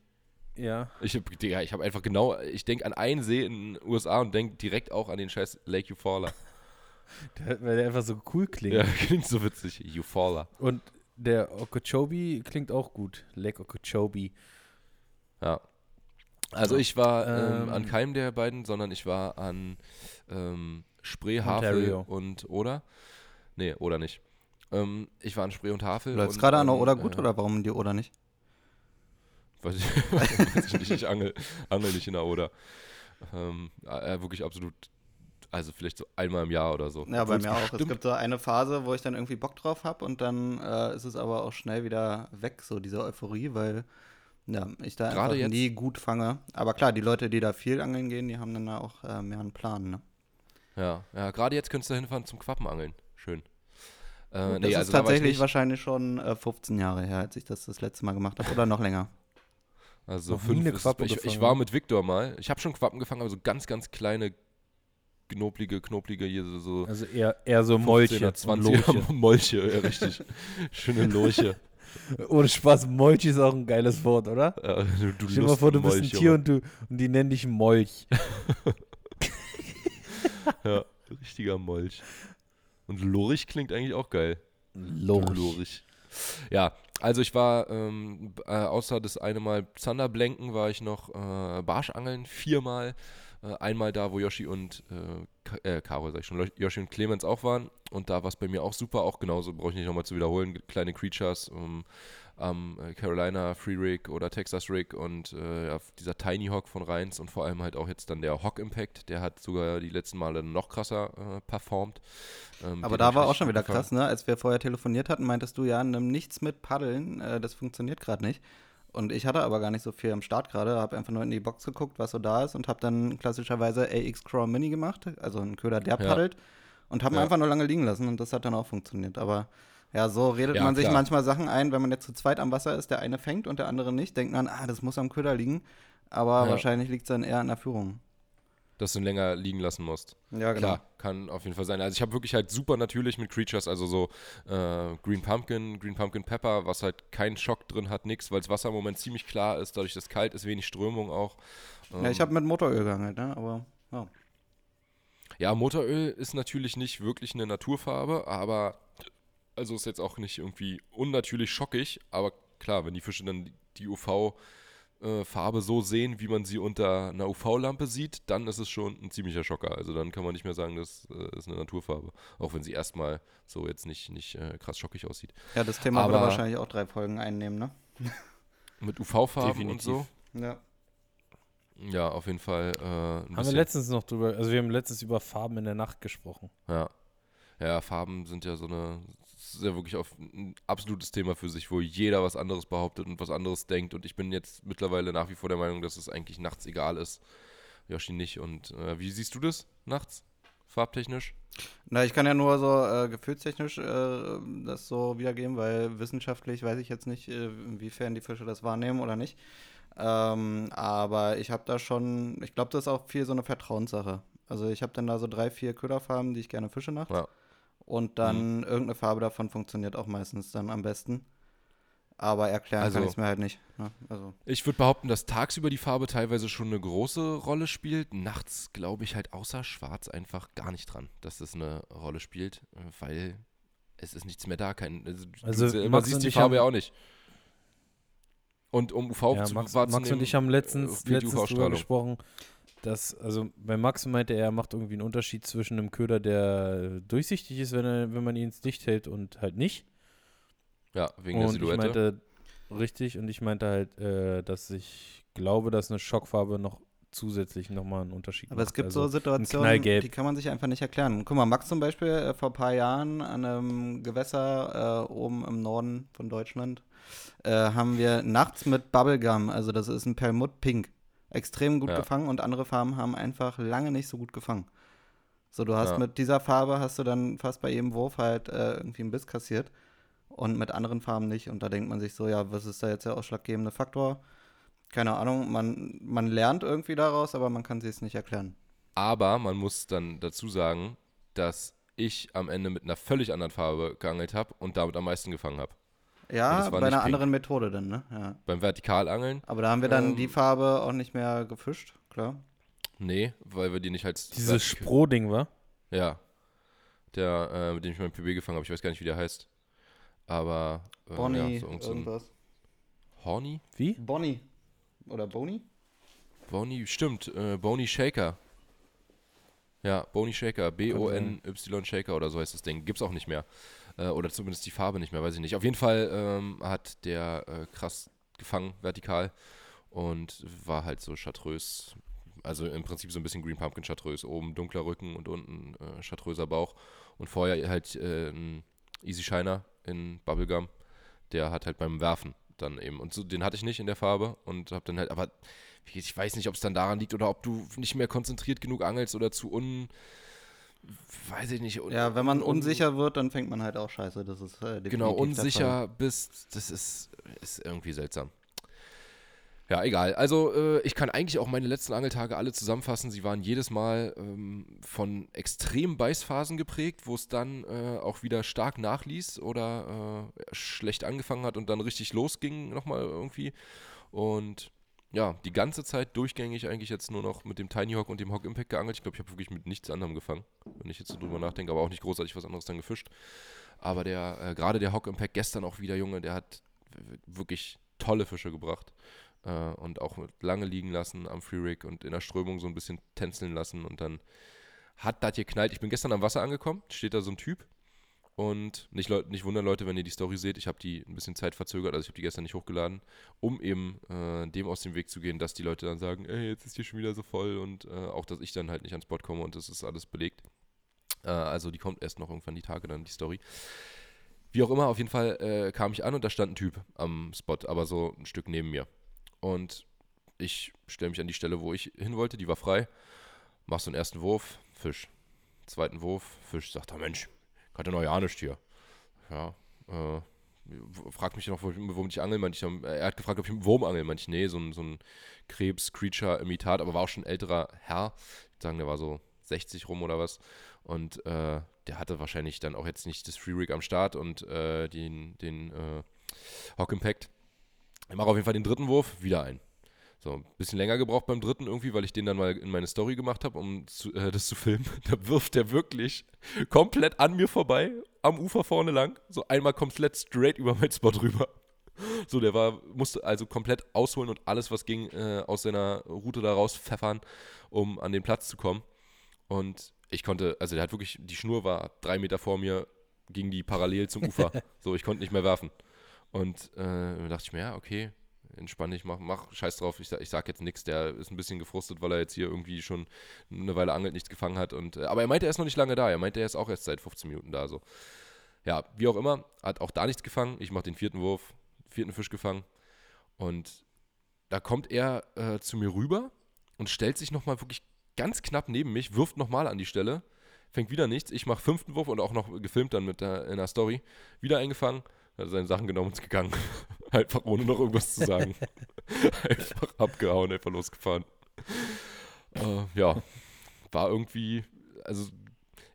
S1: Ja.
S2: Ich habe ich hab einfach genau, ich denke an einen See in den USA und denke direkt auch an den scheiß Lake Eufaula. [laughs]
S1: Der, weil der einfach so cool klingt.
S2: Ja, [laughs] klingt so witzig. Eufaula.
S1: Und der Okeechobee klingt auch gut. Lake Okeechobee.
S2: Ja. Also ich war ähm,
S1: Ähm,
S2: an keinem der beiden, sondern ich war an ähm, Spree, Havel und Oder. Nee, Oder nicht. Ähm, ich war an Spree und Havel.
S4: Läuft's
S2: und
S4: gerade an der
S2: an,
S4: Oder gut
S2: äh,
S4: oder warum die Oder nicht?
S2: Weiß ich, [laughs] weiß ich nicht, ich angel, angel nicht in der Oder. Ähm, äh, wirklich absolut, also vielleicht so einmal im Jahr oder so.
S4: Ja, bei mir auch. Es gibt so eine Phase, wo ich dann irgendwie Bock drauf habe und dann äh, ist es aber auch schnell wieder weg, so diese Euphorie, weil ja, ich da
S2: Gerade
S4: einfach
S2: jetzt-
S4: nie gut fange. Aber klar, die Leute, die da viel angeln gehen, die haben dann da auch äh, mehr einen Plan. Ne?
S2: Ja, ja gerade jetzt könntest du hinfahren zum Quappenangeln. Schön. Äh,
S4: das
S2: nee,
S4: ist
S2: also
S4: tatsächlich wahrscheinlich schon äh, 15 Jahre her, als ich das das letzte Mal gemacht habe oder noch länger.
S2: Also
S1: Noch
S2: fünf ist- ich, ich war mit Viktor mal. Ich habe schon Quappen gefangen, aber so ganz, ganz kleine, knoblige, knoblige, hier so, so
S1: Also eher, eher so Molche.
S2: 15er,
S1: und
S2: 20er
S1: Lurche. [laughs]
S2: Molche, ja, richtig. Schöne Lurche. [laughs]
S1: Ohne Spaß, Molch ist auch ein geiles Wort, oder?
S2: Ja, du, du
S1: Stell dir mal vor, du bist ein Tier und, du, und die nennen dich Molch. [laughs]
S2: Ja, richtiger Molch. Und Lurch klingt eigentlich auch geil.
S1: Lurch.
S2: Lurch. Ja, also ich war, ähm, äh, außer das eine Mal Zanderblenken, war ich noch äh, Barschangeln viermal. Äh, einmal da, wo Yoshi und äh, Ka äh, Caro, sag ich schon, Yoshi und Clemens auch waren. Und da war es bei mir auch super, auch genauso, brauche ich nicht nochmal zu wiederholen. Kleine Creatures, ähm, am äh, Carolina Free Rig oder Texas Rig und äh, dieser Tiny Hawk von Reins und vor allem halt auch jetzt dann der Hawk Impact, der hat sogar die letzten Male noch krasser äh, performt.
S4: Ähm, Aber da war auch schon wieder krass, ne? Als wir vorher telefoniert hatten, meintest du ja, nimm nichts mit Paddeln, äh, das funktioniert gerade nicht. Und ich hatte aber gar nicht so viel am Start gerade, habe einfach nur in die Box geguckt, was so da ist und habe dann klassischerweise AX Crawl Mini gemacht, also einen Köder, der paddelt. Ja. Und haben ja. einfach nur lange liegen lassen und das hat dann auch funktioniert. Aber ja, so redet ja, man sich manchmal Sachen ein, wenn man jetzt zu zweit am Wasser ist, der eine fängt und der andere nicht, denkt man, ah, das muss am Köder liegen. Aber ja. wahrscheinlich liegt es dann eher an der Führung.
S2: Dass du ihn länger liegen lassen musst.
S4: Ja, genau. Klar,
S2: kann auf jeden Fall sein. Also ich habe wirklich halt super natürlich mit Creatures, also so äh, Green Pumpkin, Green Pumpkin Pepper, was halt keinen Schock drin hat, nix, weil das Wasser im Moment ziemlich klar ist, dadurch, dass es kalt ist, wenig Strömung auch.
S4: Ähm, ja, ich ähm, habe mit Motoröl gehandelt, ne? aber ja.
S2: Ja, Motoröl ist natürlich nicht wirklich eine Naturfarbe, aber also ist jetzt auch nicht irgendwie unnatürlich schockig, aber klar, wenn die Fische dann die UV-Farbe äh, so sehen, wie man sie unter einer UV-Lampe sieht, dann ist es schon ein ziemlicher Schocker. Also dann kann man nicht mehr sagen, das äh, ist eine Naturfarbe. Auch wenn sie erstmal so jetzt nicht, nicht äh, krass schockig aussieht.
S4: Ja, das Thema aber würde wahrscheinlich auch drei Folgen einnehmen, ne? [laughs]
S2: Mit UV-Farben und so.
S4: Ja.
S2: Ja, auf jeden Fall. Äh,
S1: haben wir letztens noch drüber, also wir haben letztens über Farben in der Nacht gesprochen.
S2: Ja. Ja, Farben sind ja so eine, ist ja wirklich auf ein absolutes Thema für sich, wo jeder was anderes behauptet und was anderes denkt. Und ich bin jetzt mittlerweile nach wie vor der Meinung, dass es eigentlich nachts egal ist. Yoshi nicht. Und äh, wie siehst du das nachts? Farbtechnisch?
S4: Na, ich kann ja nur so äh, gefühlstechnisch äh, das so wiedergeben, weil wissenschaftlich weiß ich jetzt nicht, äh, inwiefern die Fische das wahrnehmen oder nicht. Ähm, aber ich habe da schon, ich glaube, das ist auch viel so eine Vertrauenssache. Also ich habe dann da so drei, vier Köderfarben, die ich gerne fische nachts. Ja. Und dann mhm. irgendeine Farbe davon funktioniert auch meistens dann am besten. Aber erklären also, kann ich es mir halt nicht. Ne? Also.
S2: Ich würde behaupten, dass tagsüber die Farbe teilweise schon eine große Rolle spielt. Nachts glaube ich halt außer Schwarz einfach gar nicht dran, dass das eine Rolle spielt, weil es ist nichts mehr da. Kein, also,
S1: also
S2: du Max siehst die Farbe ja auch nicht. Und um UV
S1: ja, zu Max, Max und ich haben letztens, äh, letztens darüber gesprochen, dass, also bei Max meinte er, er macht irgendwie einen Unterschied zwischen einem Köder, der durchsichtig ist, wenn, er, wenn man ihn ins Licht hält und halt nicht.
S2: Ja, wegen und der Silhouette.
S1: Ich meinte, richtig, und ich meinte halt, äh, dass ich glaube, dass eine Schockfarbe noch zusätzlich nochmal einen Unterschied
S4: Aber macht. es gibt also so Situationen, die kann man sich einfach nicht erklären. Guck mal, Max zum Beispiel äh, vor ein paar Jahren an einem Gewässer äh, oben im Norden von Deutschland äh, haben wir nachts mit Bubblegum, also das ist ein Perlmutt Pink, extrem gut ja. gefangen und andere Farben haben einfach lange nicht so gut gefangen. So, du hast ja. mit dieser Farbe hast du dann fast bei jedem Wurf halt äh, irgendwie einen Biss kassiert und mit anderen Farben nicht. Und da denkt man sich so, ja, was ist da jetzt der ausschlaggebende Faktor? Keine Ahnung, man, man lernt irgendwie daraus, aber man kann sich es nicht erklären.
S2: Aber man muss dann dazu sagen, dass ich am Ende mit einer völlig anderen Farbe geangelt habe und damit am meisten gefangen habe.
S4: Ja, bei einer anderen Methode dann, ne? Ja.
S2: Beim Vertikalangeln.
S4: Aber da haben wir dann ähm, die Farbe auch nicht mehr gefischt, klar.
S2: Nee, weil wir die nicht als.
S1: Dieses Sprohding, war?
S2: Ja. Der, äh, mit dem ich mein PB gefangen habe, ich weiß gar nicht, wie der heißt. Aber.
S4: Äh, Bonnie, ja, so irgendwas.
S2: Horny?
S1: Wie?
S4: Bonnie. Oder Bonnie?
S2: Bonnie, stimmt. Äh, Bonnie Shaker. Ja, Bonnie Shaker. B-O-N-Y Shaker oder so heißt das Ding. Gibt's auch nicht mehr. Äh, oder zumindest die Farbe nicht mehr, weiß ich nicht. Auf jeden Fall ähm, hat der äh, krass gefangen, vertikal. Und war halt so chartreuse. Also im Prinzip so ein bisschen Green Pumpkin chartreuse. Oben dunkler Rücken und unten äh, chartreuser Bauch. Und vorher halt äh, ein Easy Shiner in Bubblegum. Der hat halt beim Werfen dann eben. Und so, den hatte ich nicht in der Farbe. Und hab dann halt, aber ich weiß nicht, ob es dann daran liegt oder ob du nicht mehr konzentriert genug angelst oder zu un weiß ich nicht.
S4: ja, wenn man unsicher wird, dann fängt man halt auch scheiße. Das ist äh,
S2: Genau, unsicher bist, das ist, ist irgendwie seltsam. Ja, egal. Also äh, ich kann eigentlich auch meine letzten Angeltage alle zusammenfassen. Sie waren jedes Mal ähm, von extremen Beißphasen geprägt, wo es dann äh, auch wieder stark nachließ oder äh, schlecht angefangen hat und dann richtig losging nochmal irgendwie. Und ja, die ganze Zeit durchgängig eigentlich jetzt nur noch mit dem Tiny Hawk und dem Hawk Impact geangelt. Ich glaube, ich habe wirklich mit nichts anderem gefangen, wenn ich jetzt so drüber nachdenke, aber auch nicht großartig was anderes dann gefischt. Aber der, äh, gerade der Hawk Impact gestern auch wieder, Junge, der hat wirklich tolle Fische gebracht. Äh, und auch lange liegen lassen am Free Rig und in der Strömung so ein bisschen tänzeln lassen und dann hat das geknallt. Ich bin gestern am Wasser angekommen, steht da so ein Typ Und nicht, Leu- nicht wundern, Leute, wenn ihr die Story seht, ich habe die ein bisschen Zeit verzögert, also ich habe die gestern nicht hochgeladen, um eben äh, dem aus dem Weg zu gehen, dass die Leute dann sagen, ey, jetzt ist hier schon wieder so voll und äh, auch, dass ich dann halt nicht ans Spot komme und das ist alles belegt. Äh, also die kommt erst noch irgendwann die Tage dann, die Story. Wie auch immer, auf jeden Fall äh, kam ich an und da stand ein Typ am Spot, aber so ein Stück neben mir. Und ich stelle mich an die Stelle, wo ich hin wollte, die war frei. Mach so einen ersten Wurf, Fisch. Zweiten Wurf, Fisch. Sagt er, Mensch, ja noch ja nicht hier. Ja, äh, fragt mich noch, wo- womit ich angel. Meinte ich, ähm, er hat gefragt, ob ich mit Wurm angel. Meinte ich, nee, so ein, so ein Krebs-Creature-Imitat, aber war auch schon ein älterer Herr. Ich würde sagen, der war so 60 rum oder was. Und äh, der hatte wahrscheinlich dann auch jetzt nicht das Free Rig am Start und äh, den, den äh, Hawk Impact. Ich mache auf jeden Fall den dritten Wurf, wieder ein. So, ein bisschen länger gebraucht beim dritten irgendwie, weil ich den dann mal in meine Story gemacht habe, um zu, äh, das zu filmen. [laughs] Da wirft der wirklich komplett an mir vorbei, am Ufer vorne lang. So einmal komplett straight über meinen Spot rüber. So, der war, musste also komplett ausholen und alles, was ging, äh, aus seiner Route da raus pfeffern, um an den Platz zu kommen. Und ich konnte, also der hat wirklich, die Schnur war drei Meter vor mir, ging die parallel zum Ufer. [laughs] so, ich konnte nicht mehr werfen. Und äh, dann dachte ich mir, ja, okay, entspann dich, mach, mach, scheiß drauf, ich, ich sag jetzt nichts, der ist ein bisschen gefrustet, weil er jetzt hier irgendwie schon eine Weile angelt, nichts gefangen hat. Und, äh, aber er meinte, er ist noch nicht lange da, er meinte, er ist auch erst seit 15 Minuten da. So. Ja, wie auch immer, hat auch da nichts gefangen. Ich mache den vierten Wurf, vierten Fisch gefangen. Und da kommt er äh, zu mir rüber und stellt sich nochmal wirklich ganz knapp neben mich, wirft nochmal an die Stelle, fängt wieder nichts. Ich mache fünften Wurf und auch noch gefilmt dann mit der, in der Story. Wieder eingefangen, hat seine Sachen genommen und ist gegangen. [laughs] einfach ohne noch irgendwas zu sagen. [laughs] einfach abgehauen, einfach losgefahren. Äh, ja, war irgendwie, also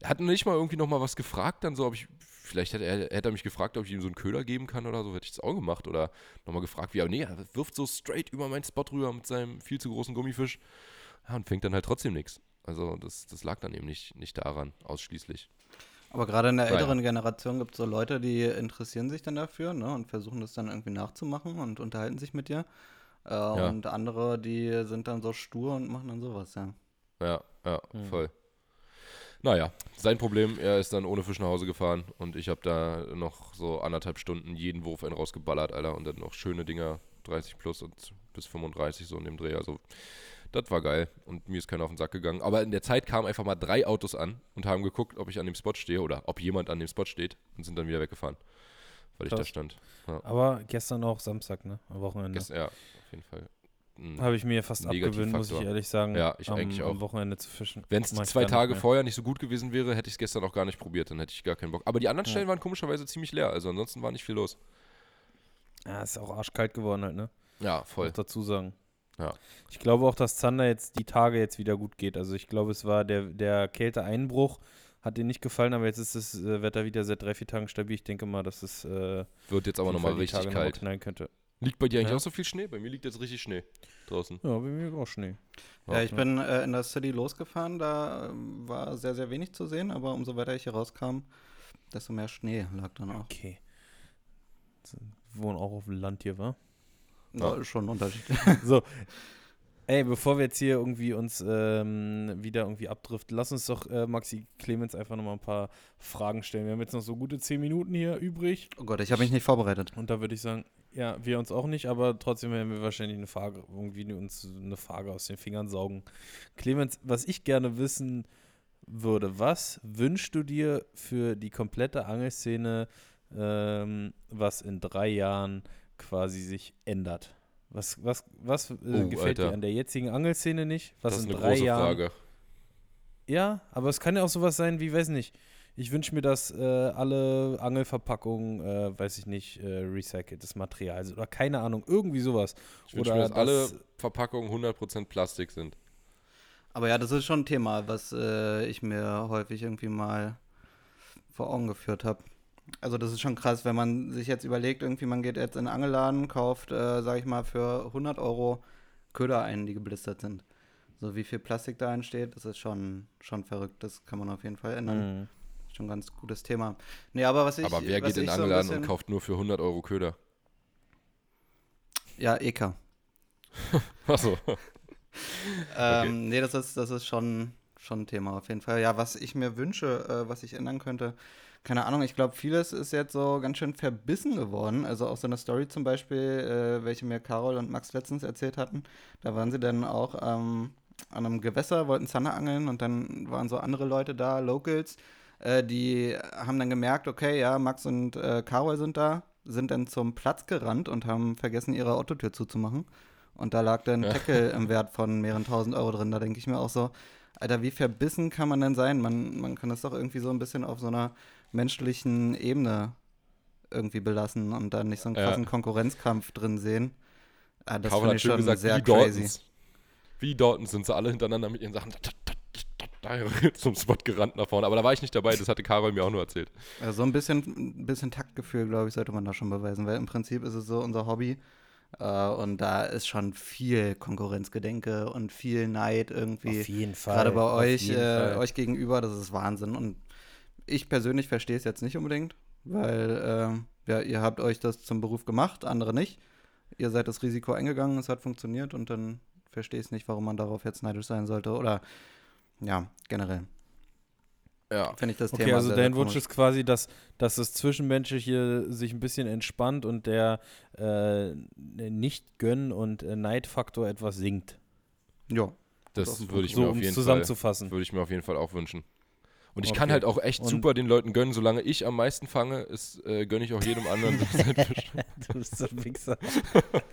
S2: er hat nicht mal irgendwie noch mal was gefragt, dann so, ob ich, vielleicht hätte er, hätte er mich gefragt, ob ich ihm so einen Köder geben kann oder so, hätte ich das auch gemacht oder nochmal gefragt, wie, aber nee, er wirft so straight über meinen Spot rüber mit seinem viel zu großen Gummifisch ja, und fängt dann halt trotzdem nichts. Also das, das lag dann eben nicht, nicht daran, ausschließlich.
S4: Aber gerade in der älteren Generation gibt es so Leute, die interessieren sich dann dafür ne, und versuchen das dann irgendwie nachzumachen und unterhalten sich mit dir. Äh, Und andere, die sind dann so stur und machen dann sowas, ja.
S2: Ja, ja,
S1: Mhm.
S2: voll. Naja, sein Problem, er ist dann ohne Fisch nach Hause gefahren und ich habe da noch so anderthalb Stunden jeden Wurf einen rausgeballert, Alter, und dann noch schöne Dinger, 30 plus und bis 35 so in dem Dreh, also das war geil und mir ist keiner auf den Sack gegangen. Aber in der Zeit kamen einfach mal drei Autos an und haben geguckt, ob ich an dem Spot stehe oder ob jemand an dem Spot steht und sind dann wieder weggefahren, weil ich da
S1: Krass.
S2: stand.
S1: Aber gestern auch Samstag, ne? Am Wochenende.
S2: Gestern, ja, auf jeden Fall. Mhm.
S1: Habe ich mir fast abgewöhnt, muss ich ehrlich sagen,
S2: Ja, ich
S1: am,
S2: eigentlich
S1: am
S2: auch.
S1: Wochenende zu fischen.
S2: Wenn es zwei Tage vorher nicht so gut gewesen wäre, hätte ich es gestern auch gar nicht probiert. Dann hätte ich gar keinen Bock. Aber die anderen
S1: Ja.
S2: Stellen waren komischerweise ziemlich leer. Also ansonsten war nicht viel los.
S1: Ja, ist auch arschkalt geworden halt, ne?
S2: Ja, voll.
S1: Auch dazu sagen.
S2: Ja.
S1: Ich glaube auch, dass Zander jetzt die Tage jetzt wieder gut geht. Also ich glaube, es war der, der Kälteeinbruch, hat dir nicht gefallen, aber jetzt ist das äh, Wetter wieder seit drei, vier Tagen stabil. Ich denke mal, dass es äh,
S2: Wird jetzt aber nochmal richtig
S1: Tage noch mal
S2: kalt.
S1: knallen könnte.
S2: Liegt bei dir eigentlich
S1: Ja.
S2: auch so viel Schnee? Bei mir liegt jetzt richtig Schnee draußen.
S1: Ja, bei mir auch Schnee.
S4: Ja,
S2: Ja.
S4: ich bin äh, in der City losgefahren, da ähm, war sehr, sehr wenig zu sehen, aber umso weiter ich hier rauskam, desto mehr Schnee lag dann auch.
S1: Okay. Wohnen auch auf dem Land hier, wa?
S4: Ja.
S2: Ja.
S4: ist schon ein Unterschied. [laughs]
S1: So. Ey, bevor wir jetzt hier irgendwie uns ähm, wieder irgendwie abdriften, lass uns doch äh, Maxi Clemens einfach nochmal ein paar Fragen stellen. Wir haben jetzt noch so gute zehn Minuten hier übrig.
S4: Oh Gott, ich habe mich nicht vorbereitet.
S1: Und da würde ich sagen, ja, wir uns auch nicht, aber trotzdem werden wir wahrscheinlich eine Frage, irgendwie uns eine Frage aus den Fingern saugen. Clemens, was ich gerne wissen würde, was wünschst du dir für die komplette Angelszene, ähm, was in drei Jahren quasi sich ändert? Was, was, was äh,
S2: Oh,
S1: gefällt dir
S2: Alter.
S1: an der jetzigen Angelszene nicht? Was
S2: das ist
S1: in
S2: eine
S1: drei
S2: große
S1: Jahren
S2: Frage.
S1: ja, aber es kann ja auch sowas sein wie, weiß nicht, ich wünsche mir, dass äh, alle Angelverpackungen, äh, weiß ich nicht, äh, recyceltes Material sind oder keine Ahnung, irgendwie sowas.
S2: Ich wünsche
S1: Oder
S2: mir, dass alle
S1: das-
S2: Verpackungen 100% Plastik sind.
S4: Aber ja, das ist schon ein Thema, was äh, ich mir häufig irgendwie mal vor Augen geführt habe. Also das ist schon krass, wenn man sich jetzt überlegt, irgendwie man geht jetzt in einen Angelladen, kauft, äh, sag ich mal, für 100 Euro Köder ein, die geblistert sind. So wie viel Plastik da entsteht, das ist schon, schon verrückt. Das kann man auf jeden Fall ändern.
S1: Mhm.
S4: Schon ein ganz gutes Thema. Nee, aber was ich
S2: Aber wer
S4: was
S2: geht in den
S4: ich so
S2: und kauft nur für 100 Euro Köder?
S4: Ja, EK. [laughs]
S2: Achso. [laughs]
S4: Ähm, Nee, das ist, das ist schon, schon ein Thema auf jeden Fall. Ja, was ich mir wünsche, äh, was ich ändern könnte, keine Ahnung, ich glaube, vieles ist jetzt so ganz schön verbissen geworden. Also auch so eine Story zum Beispiel, äh, welche mir Carol und Max letztens erzählt hatten. Da waren sie dann auch ähm, an einem Gewässer, wollten Zanne angeln und dann waren so andere Leute da, Locals, äh, die haben dann gemerkt, okay, ja, Max und äh, Carol sind da, sind dann zum Platz gerannt und haben vergessen, ihre Autotür zuzumachen. Und da lag dann ein Tackle [laughs] im Wert von mehreren tausend Euro drin. Da denke ich mir auch so, Alter, wie verbissen kann man denn sein? Man, man kann das doch irgendwie so ein bisschen auf so einer menschlichen Ebene irgendwie belassen und dann nicht so einen krassen ja. Konkurrenzkampf drin sehen.
S2: Ah, das finde ich schon gesagt, sehr wie crazy. Dortons. Wie Dortons sind sie alle hintereinander mit ihren Sachen [laughs] zum Spot gerannt nach vorne. Aber da war ich nicht dabei, das hatte Carol mir auch nur erzählt.
S4: Also so ein bisschen, ein bisschen Taktgefühl, glaube ich, sollte man da schon beweisen, weil im Prinzip ist es so unser Hobby. Uh, und da ist schon viel Konkurrenzgedenke und viel Neid irgendwie.
S1: Auf jeden Fall.
S4: Gerade bei euch, äh, euch gegenüber, das ist Wahnsinn. Und ich persönlich verstehe es jetzt nicht unbedingt, weil äh, ja, ihr habt euch das zum Beruf gemacht, andere nicht. Ihr seid das Risiko eingegangen, es hat funktioniert und dann verstehe ich es nicht, warum man darauf jetzt neidisch sein sollte. Oder ja, generell.
S1: Ja. Finde ich das okay, Thema. Also dein Wunsch ist quasi, dass, dass das Zwischenmenschliche sich ein bisschen entspannt und der äh, Nicht-Gönn- und äh, Neidfaktor etwas sinkt.
S2: Ja. Das würde ich so, mir auf jeden
S1: zusammenzufassen.
S2: Fall, würde ich mir auf jeden Fall auch wünschen. Und ich okay. kann halt auch echt und super den Leuten gönnen, solange ich am meisten fange, ist, äh, gönne ich auch jedem anderen. [laughs] [laughs] du bist so ein Wichser.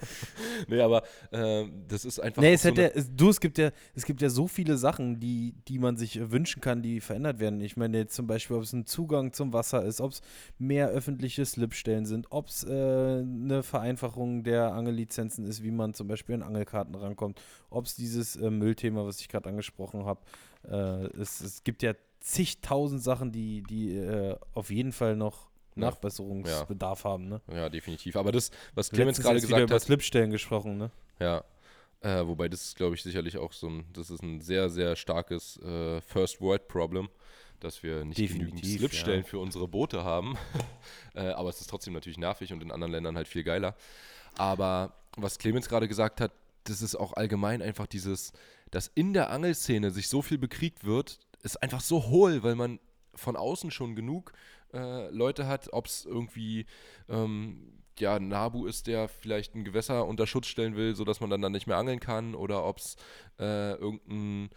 S2: [laughs] nee, aber äh, das ist einfach.
S1: Nee, es, so ja, du, es gibt ja, es gibt ja so viele Sachen, die, die man sich wünschen kann, die verändert werden. Ich meine jetzt zum Beispiel, ob es ein Zugang zum Wasser ist, ob es mehr öffentliche Slipstellen sind, ob es äh, eine Vereinfachung der Angellizenzen ist, wie man zum Beispiel an Angelkarten rankommt, ob es dieses äh, Müllthema, was ich gerade angesprochen habe. Äh, es, es gibt ja zigtausend Sachen, die, die äh, auf jeden Fall noch Nachbesserungsbedarf ja. haben. Ne?
S2: Ja, definitiv. Aber das, was Clemens gerade gesagt hat. über
S1: Slipstellen gesprochen, ne?
S2: Ja. Äh, wobei das ist, glaube ich, sicherlich auch so ein, das ist ein sehr, sehr starkes äh, First-World-Problem, dass wir nicht definitiv, genügend Slipstellen ja. für unsere Boote haben. [laughs] äh, aber es ist trotzdem natürlich nervig und in anderen Ländern halt viel geiler. Aber was Clemens gerade gesagt hat, das ist auch allgemein einfach dieses, dass in der Angelszene sich so viel bekriegt wird, ist einfach so hohl, weil man von außen schon genug äh, Leute hat, ob es irgendwie ähm, ja, Nabu ist, der vielleicht ein Gewässer unter Schutz stellen will, sodass man dann, dann nicht mehr angeln kann, oder ob es äh, irgendein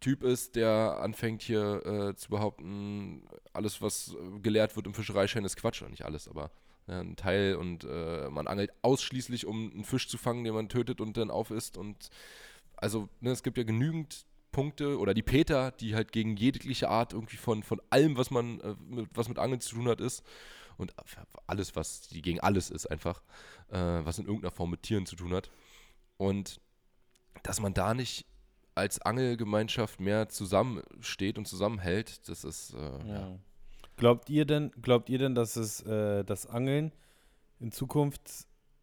S2: Typ ist, der anfängt hier äh, zu behaupten, alles, was gelehrt wird im Fischereischein, ist Quatsch. Nicht alles, aber ja, ein Teil. Und äh, man angelt ausschließlich, um einen Fisch zu fangen, den man tötet und dann aufisst. Und also, ne, es gibt ja genügend Punkte oder die Peter, die halt gegen jegliche Art irgendwie von, von allem, was man, äh, was mit Angeln zu tun hat, ist. Und alles, was, die gegen alles ist einfach, äh, was in irgendeiner Form mit Tieren zu tun hat. Und dass man da nicht als Angelgemeinschaft mehr zusammensteht und zusammenhält, das ist. Äh, ja.
S1: Glaubt ihr denn, glaubt ihr denn, dass es äh, das Angeln in Zukunft,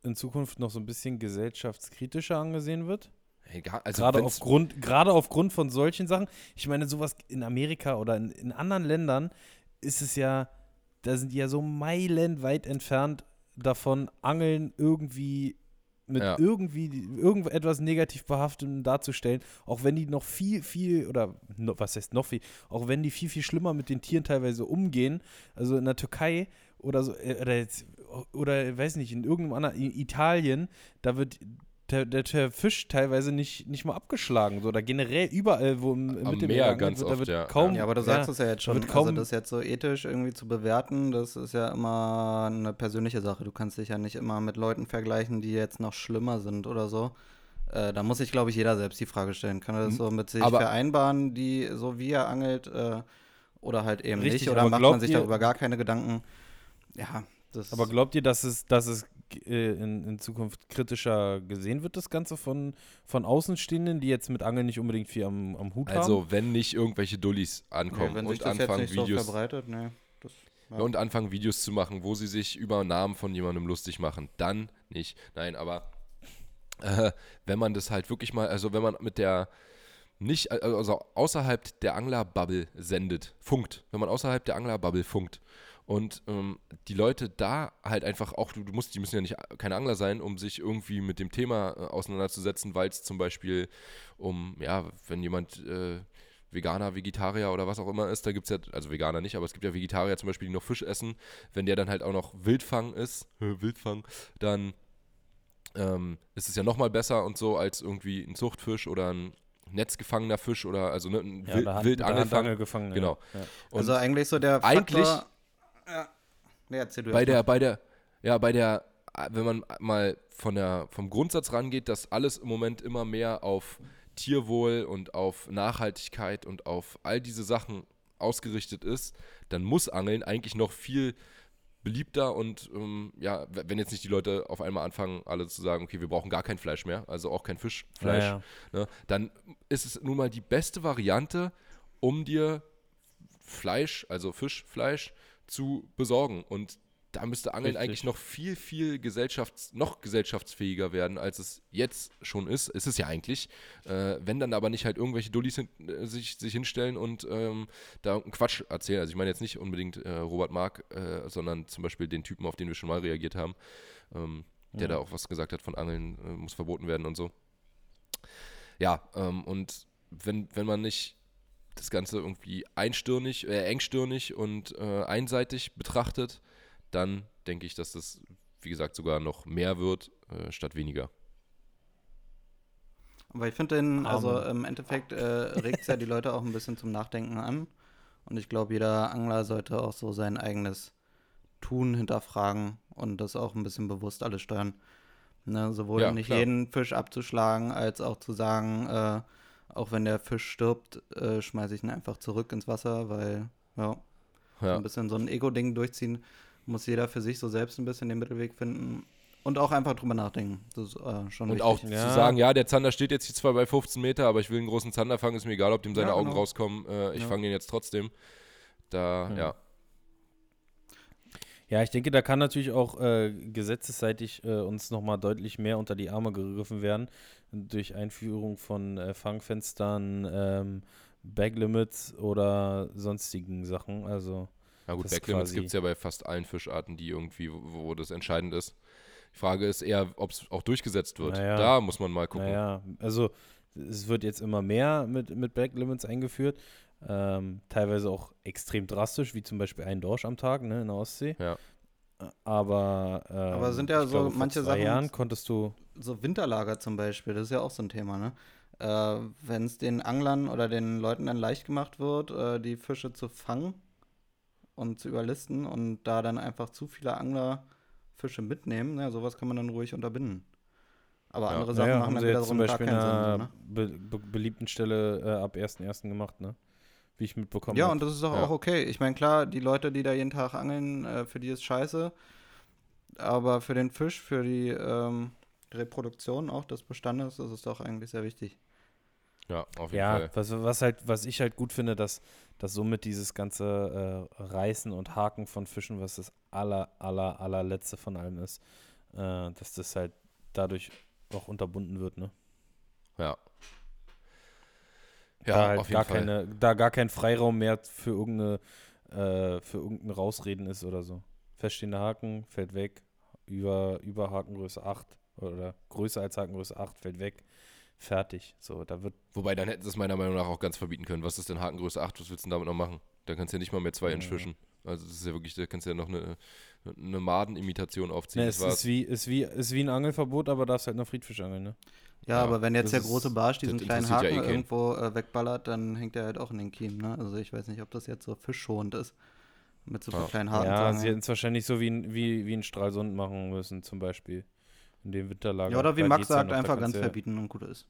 S1: in Zukunft noch so ein bisschen gesellschaftskritischer angesehen wird?
S2: Egal, also
S1: gerade aufgrund, gerade aufgrund von solchen Sachen. Ich meine, sowas in Amerika oder in, in anderen Ländern ist es ja, da sind die ja so meilenweit entfernt davon, Angeln irgendwie mit ja. irgendwie irgendetwas negativ behaftetem darzustellen, auch wenn die noch viel, viel, oder no, was heißt noch viel, auch wenn die viel, viel schlimmer mit den Tieren teilweise umgehen. Also in der Türkei oder so, äh, oder jetzt, oder weiß nicht, in irgendeinem anderen, in Italien, da wird der, der, der, Fisch teilweise nicht, nicht mal abgeschlagen. So, oder generell überall, wo im,
S2: Am Meer ganz wird, oft,
S4: ja.
S2: Kaum,
S4: ja, aber du sagst es ja, jetzt schon. also das jetzt so ethisch irgendwie zu bewerten, das ist ja immer eine persönliche Sache. Du kannst dich ja nicht immer mit Leuten vergleichen, die jetzt noch schlimmer sind oder so. Äh, da muss sich, glaube ich, jeder selbst die Frage stellen. Kann er das so mit sich aber vereinbaren, die so wie er angelt, äh, oder halt eben richtig, nicht? Oder macht man sich darüber gar keine Gedanken? Ja,
S1: das aber glaubt ihr, dass es, dass es in, in Zukunft kritischer gesehen wird, das Ganze von, von Außenstehenden, die jetzt mit Angeln nicht unbedingt viel am, am Hut
S2: also, haben? Also, wenn nicht irgendwelche Dullis ankommen
S4: nee,
S2: und
S4: anfangen,
S2: Videos.
S4: So verbreitet, nee, das,
S2: ja. Und anfangen, Videos zu machen, wo sie sich über Namen von jemandem lustig machen, dann nicht. Nein, aber äh, wenn man das halt wirklich mal, also wenn man mit der nicht, also außerhalb der Anglerbubble sendet, funkt, wenn man außerhalb der Anglerbubble funkt und ähm, die Leute da halt einfach auch, du, du, musst, die müssen ja nicht keine Angler sein, um sich irgendwie mit dem Thema äh, auseinanderzusetzen, weil es zum Beispiel um, ja, wenn jemand äh, Veganer, Vegetarier oder was auch immer ist, da gibt es ja, also Veganer nicht, aber es gibt ja Vegetarier zum Beispiel, die noch Fisch essen. Wenn der dann halt auch noch Wildfang ist, [laughs] Wildfang, dann ähm, ist es ja nochmal besser und so als irgendwie ein Zuchtfisch oder ein netzgefangener Fisch oder also ne, ein
S1: Ja,
S2: Wild,
S1: da hat-
S2: Wildangelfang.
S1: da hat gefangen.
S2: Genau.
S1: Ja.
S2: Und
S4: also eigentlich so der
S2: eigentlich-
S4: Faktor, ja. Nee, erzähl du
S2: bei der,
S4: mal.
S2: bei der, ja, bei der, wenn man mal von der, vom Grundsatz rangeht, dass alles im Moment immer mehr auf Tierwohl und auf Nachhaltigkeit und auf all diese Sachen ausgerichtet ist, dann muss Angeln eigentlich noch viel beliebter und ähm, ja, wenn jetzt nicht die Leute auf einmal anfangen, alle zu sagen, okay, wir brauchen gar kein Fleisch mehr, also auch kein Fischfleisch,
S1: Ja, ja.
S2: ne, dann ist es nun mal die beste Variante, um dir Fleisch, also Fischfleisch, zu besorgen. Und da müsste Angeln
S1: Richtig.
S2: eigentlich noch viel, viel gesellschafts-, noch gesellschaftsfähiger werden, als es jetzt schon ist. Ist es ja eigentlich. Äh, wenn dann aber nicht halt irgendwelche Dullis hin, äh, sich, sich hinstellen und ähm, da irgendeinen Quatsch erzählen. Also ich meine jetzt nicht unbedingt äh, Robert Mark, äh, sondern zum Beispiel den Typen, auf den wir schon mal reagiert haben, ähm, der
S1: Ja.
S2: da auch was gesagt hat von Angeln äh, muss verboten werden und so. Ja, ähm, und wenn, wenn man nicht das Ganze irgendwie einstirnig, äh, engstirnig und äh, einseitig betrachtet, dann denke ich, dass das, wie gesagt, sogar noch mehr wird, äh, statt weniger.
S4: Aber ich finde den, also im Endeffekt äh, regt es ja die Leute auch ein bisschen zum Nachdenken an. Und ich glaube, jeder Angler sollte auch so sein eigenes Tun hinterfragen und das auch ein bisschen bewusst alles steuern. Ne, sowohl
S2: Ja,
S4: nicht
S2: klar.
S4: jeden Fisch abzuschlagen, als auch zu sagen, äh, auch wenn der Fisch stirbt, äh, schmeiße ich ihn einfach zurück ins Wasser, weil, ja, so
S2: Ja,
S4: ein bisschen so ein Ego-Ding durchziehen, muss jeder für sich so selbst ein bisschen den Mittelweg finden und auch einfach drüber nachdenken. Das ist äh, schon
S2: und
S4: wichtig.
S2: auch
S1: Ja.
S2: zu sagen, ja, der Zander steht jetzt hier zwar bei 15 Meter, aber ich will einen großen Zander fangen, ist mir egal, ob dem seine
S4: Ja,
S2: Augen
S4: genau.
S2: rauskommen, äh, ich
S4: Ja.
S2: fange den jetzt trotzdem. Da, ja.
S1: Ja, ich denke, da kann natürlich auch äh, gesetzesseitig äh, uns nochmal deutlich mehr unter die Arme gegriffen werden durch Einführung von äh, Fangfenstern, ähm, Baglimits oder sonstigen Sachen. Also
S2: Na gut, Backlimits gibt es ja bei fast allen Fischarten, die irgendwie, wo, wo das entscheidend ist. Die Frage ist eher, ob es auch durchgesetzt wird.
S1: Naja.
S2: Da muss man mal gucken.
S1: Naja, also es wird jetzt immer mehr mit, mit Backlimits eingeführt. Ähm, teilweise auch extrem drastisch, wie zum Beispiel ein Dorsch am Tag ne, in der Ostsee.
S2: Ja.
S1: Aber, ähm,
S4: Aber sind ja so
S1: glaube,
S4: manche Sachen-
S1: Jahren konntest du.
S4: so Winterlager zum Beispiel, das ist ja auch so ein Thema, ne? Äh, Wenn es den Anglern oder den Leuten dann leicht gemacht wird, äh, die Fische zu fangen und zu überlisten und da dann einfach zu viele Angler Fische mitnehmen, ne, sowas kann man dann ruhig unterbinden. Aber
S2: Ja.
S4: andere Sachen
S1: Naja,
S4: machen dann wiederum
S1: zum
S4: gar
S1: Beispiel
S4: keinen
S1: in
S4: Sinn. So,
S1: einer
S4: ne?
S1: be be beliebten Stelle äh, ab 1.1. gemacht, ne? Wie ich mitbekommen
S4: Ja,
S1: habe.
S4: und das ist auch,
S2: Ja.
S4: auch okay. Ich meine, klar, die Leute, die da jeden Tag angeln, äh, für die ist scheiße. Aber für den Fisch, für die ähm, Reproduktion auch des Bestandes, das ist doch eigentlich sehr wichtig.
S2: Ja, auf jeden
S1: Ja,
S2: Fall.
S1: was, was halt, was ich halt gut finde, dass, dass somit dieses ganze äh, Reißen und Haken von Fischen, was das aller, aller, allerletzte von allem ist, äh, dass das halt dadurch auch unterbunden wird, ne?
S2: Ja.
S1: Da
S2: Ja,
S1: halt
S2: auf jeden
S1: gar
S2: Fall.
S1: keine, da gar kein Freiraum mehr für irgendeine, äh, für irgendein Rausreden ist oder so. Feststehender Haken fällt weg, über, über Hakengröße 8 oder größer als Hakengröße 8 fällt weg. Fertig. So, da wird
S2: Wobei, dann hätten sie es meiner Meinung nach auch ganz verbieten können. Was ist denn Hakengröße 8? Was willst du denn damit noch machen? Da kannst du ja nicht mal mehr 2 Inch
S1: Ja.
S2: Also das ist ja wirklich, da kannst du ja noch eine, eine Madenimitation aufziehen.
S1: Ne,
S2: das
S1: es ist wie, ist, wie, ist wie ein Angelverbot, aber darfst halt noch Friedfisch angeln, ne?
S4: Ja,
S2: Ja,
S4: aber wenn jetzt der große Barsch diesen kleinen Haken
S2: ja eh
S4: irgendwo äh, wegballert, dann hängt er halt auch in den Kiemen, ne? Also ich weiß nicht, ob das jetzt so fischschonend ist. Mit so
S2: Ja.
S4: kleinen Haken.
S1: ja, sie hätten es wahrscheinlich so wie, ein- wie, wie ein Stralsund machen müssen, zum Beispiel. In dem Winterlager.
S4: ja, oder wie Max
S1: ja
S4: sagt, einfach ganz
S1: ja-
S4: verbieten und gut ist.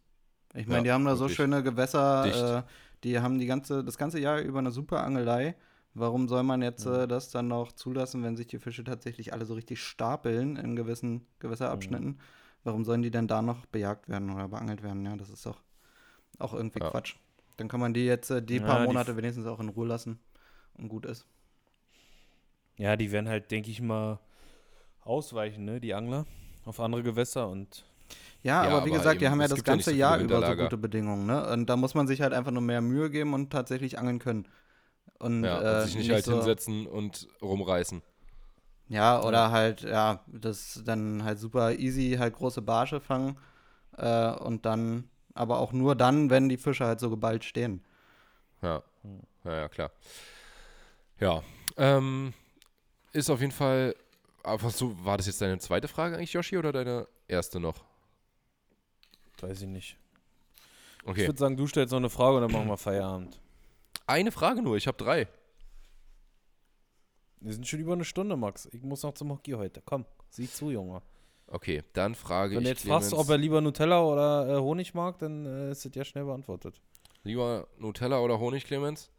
S4: Ich
S2: Ja,
S4: meine, die haben da so
S2: wirklich.
S4: schöne Gewässer, äh, die haben die ganze, das ganze Jahr über eine super Angelei. Warum soll man jetzt
S1: Mhm.
S4: äh, das dann noch zulassen, wenn sich die Fische tatsächlich alle so richtig stapeln in gewissen
S1: Mhm.
S4: Gewässerabschnitten? Warum sollen die denn da noch bejagt werden oder beangelt werden? Ja, das ist doch auch irgendwie
S2: Ja.
S4: Quatsch. Dann kann man die jetzt äh, die
S1: Ja,
S4: paar
S1: die
S4: Monate
S1: f-
S4: wenigstens auch in Ruhe lassen und gut ist.
S1: Ja, die werden halt, denke ich mal, ausweichen, ne, die Angler, auf andere Gewässer und
S4: Ja,
S2: Ja,
S4: aber wie
S2: aber
S4: gesagt, die
S2: eben,
S4: haben ja das
S2: gibt ja
S4: ganze
S2: so
S4: Jahr über so gute Bedingungen, ne? Und da muss man sich halt einfach nur mehr Mühe geben und tatsächlich angeln können. Und,
S2: ja,
S4: äh,
S2: sich nicht, halt
S4: so,
S2: hinsetzen und rumreißen.
S4: Ja, oder halt, ja, das dann halt super easy, halt große Barsche fangen äh, und dann, aber auch nur dann, wenn die Fische halt so geballt stehen.
S2: Ja. Ja, ja, klar. Ja. Ähm, ist auf jeden Fall. Aber so, war das jetzt deine zweite Frage eigentlich, Yoshi, oder deine erste noch?
S1: Weiß ich nicht. Ich
S2: Okay.
S1: würde sagen, du stellst noch eine Frage und dann machen wir Feierabend.
S2: Eine Frage nur, ich habe drei.
S1: Wir sind schon über eine Stunde, Max. Ich muss noch zum Hockey heute. Komm, sieh zu, Junge.
S2: Okay, dann frage
S1: Wenn
S2: ich
S1: du jetzt fragst, ob er lieber Nutella oder äh, Honig mag, dann äh, ist das ja schnell beantwortet.
S2: lieber Nutella oder Honig, Clemens?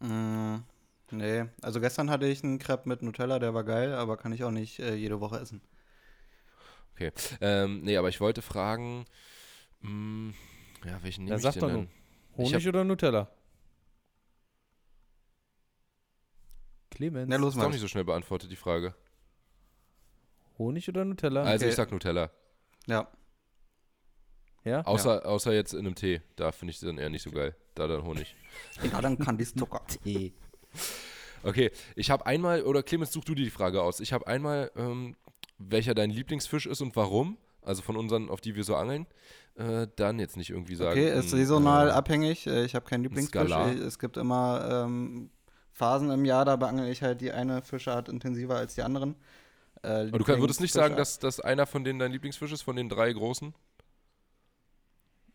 S4: Mm, nee, also gestern hatte ich einen Crepe mit Nutella, der war geil, aber kann ich auch nicht äh, jede Woche essen.
S2: Ähm, nee, aber ich wollte fragen, mh, ja, welchen nehme ich
S1: sag
S2: denn
S1: Honig oder Nutella? Clemens.
S4: Na los,
S2: Ist doch
S4: Max.
S2: nicht so schnell beantwortet, die Frage.
S1: Honig oder Nutella?
S2: Also
S4: Okay.
S2: ich sag Nutella.
S4: Ja,
S1: ja?
S2: Außer, außer jetzt in einem Tee. Da finde ich es dann eher nicht so geil. Da dann Honig.
S4: ja dann kann die Zucker. [laughs]
S1: Tee.
S2: Okay, ich habe einmal, oder Clemens, such du dir die Frage aus. Ich habe einmal, ähm, welcher dein Lieblingsfisch ist und warum. Also von unseren, auf die wir so angeln. Äh, dann jetzt nicht irgendwie sagen.
S4: Okay, ist
S2: ein,
S4: saisonal
S2: äh,
S4: abhängig. Äh, Ich habe keinen Lieblingsfisch.
S2: Skalar.
S4: Ich- Es gibt immer ähm, Phasen im Jahr, da beangel ich halt die eine Fischart intensiver als die anderen. Äh,
S2: Aber du kann, würdest nicht sagen, dass, dass einer von denen dein Lieblingsfisch ist, von den drei großen?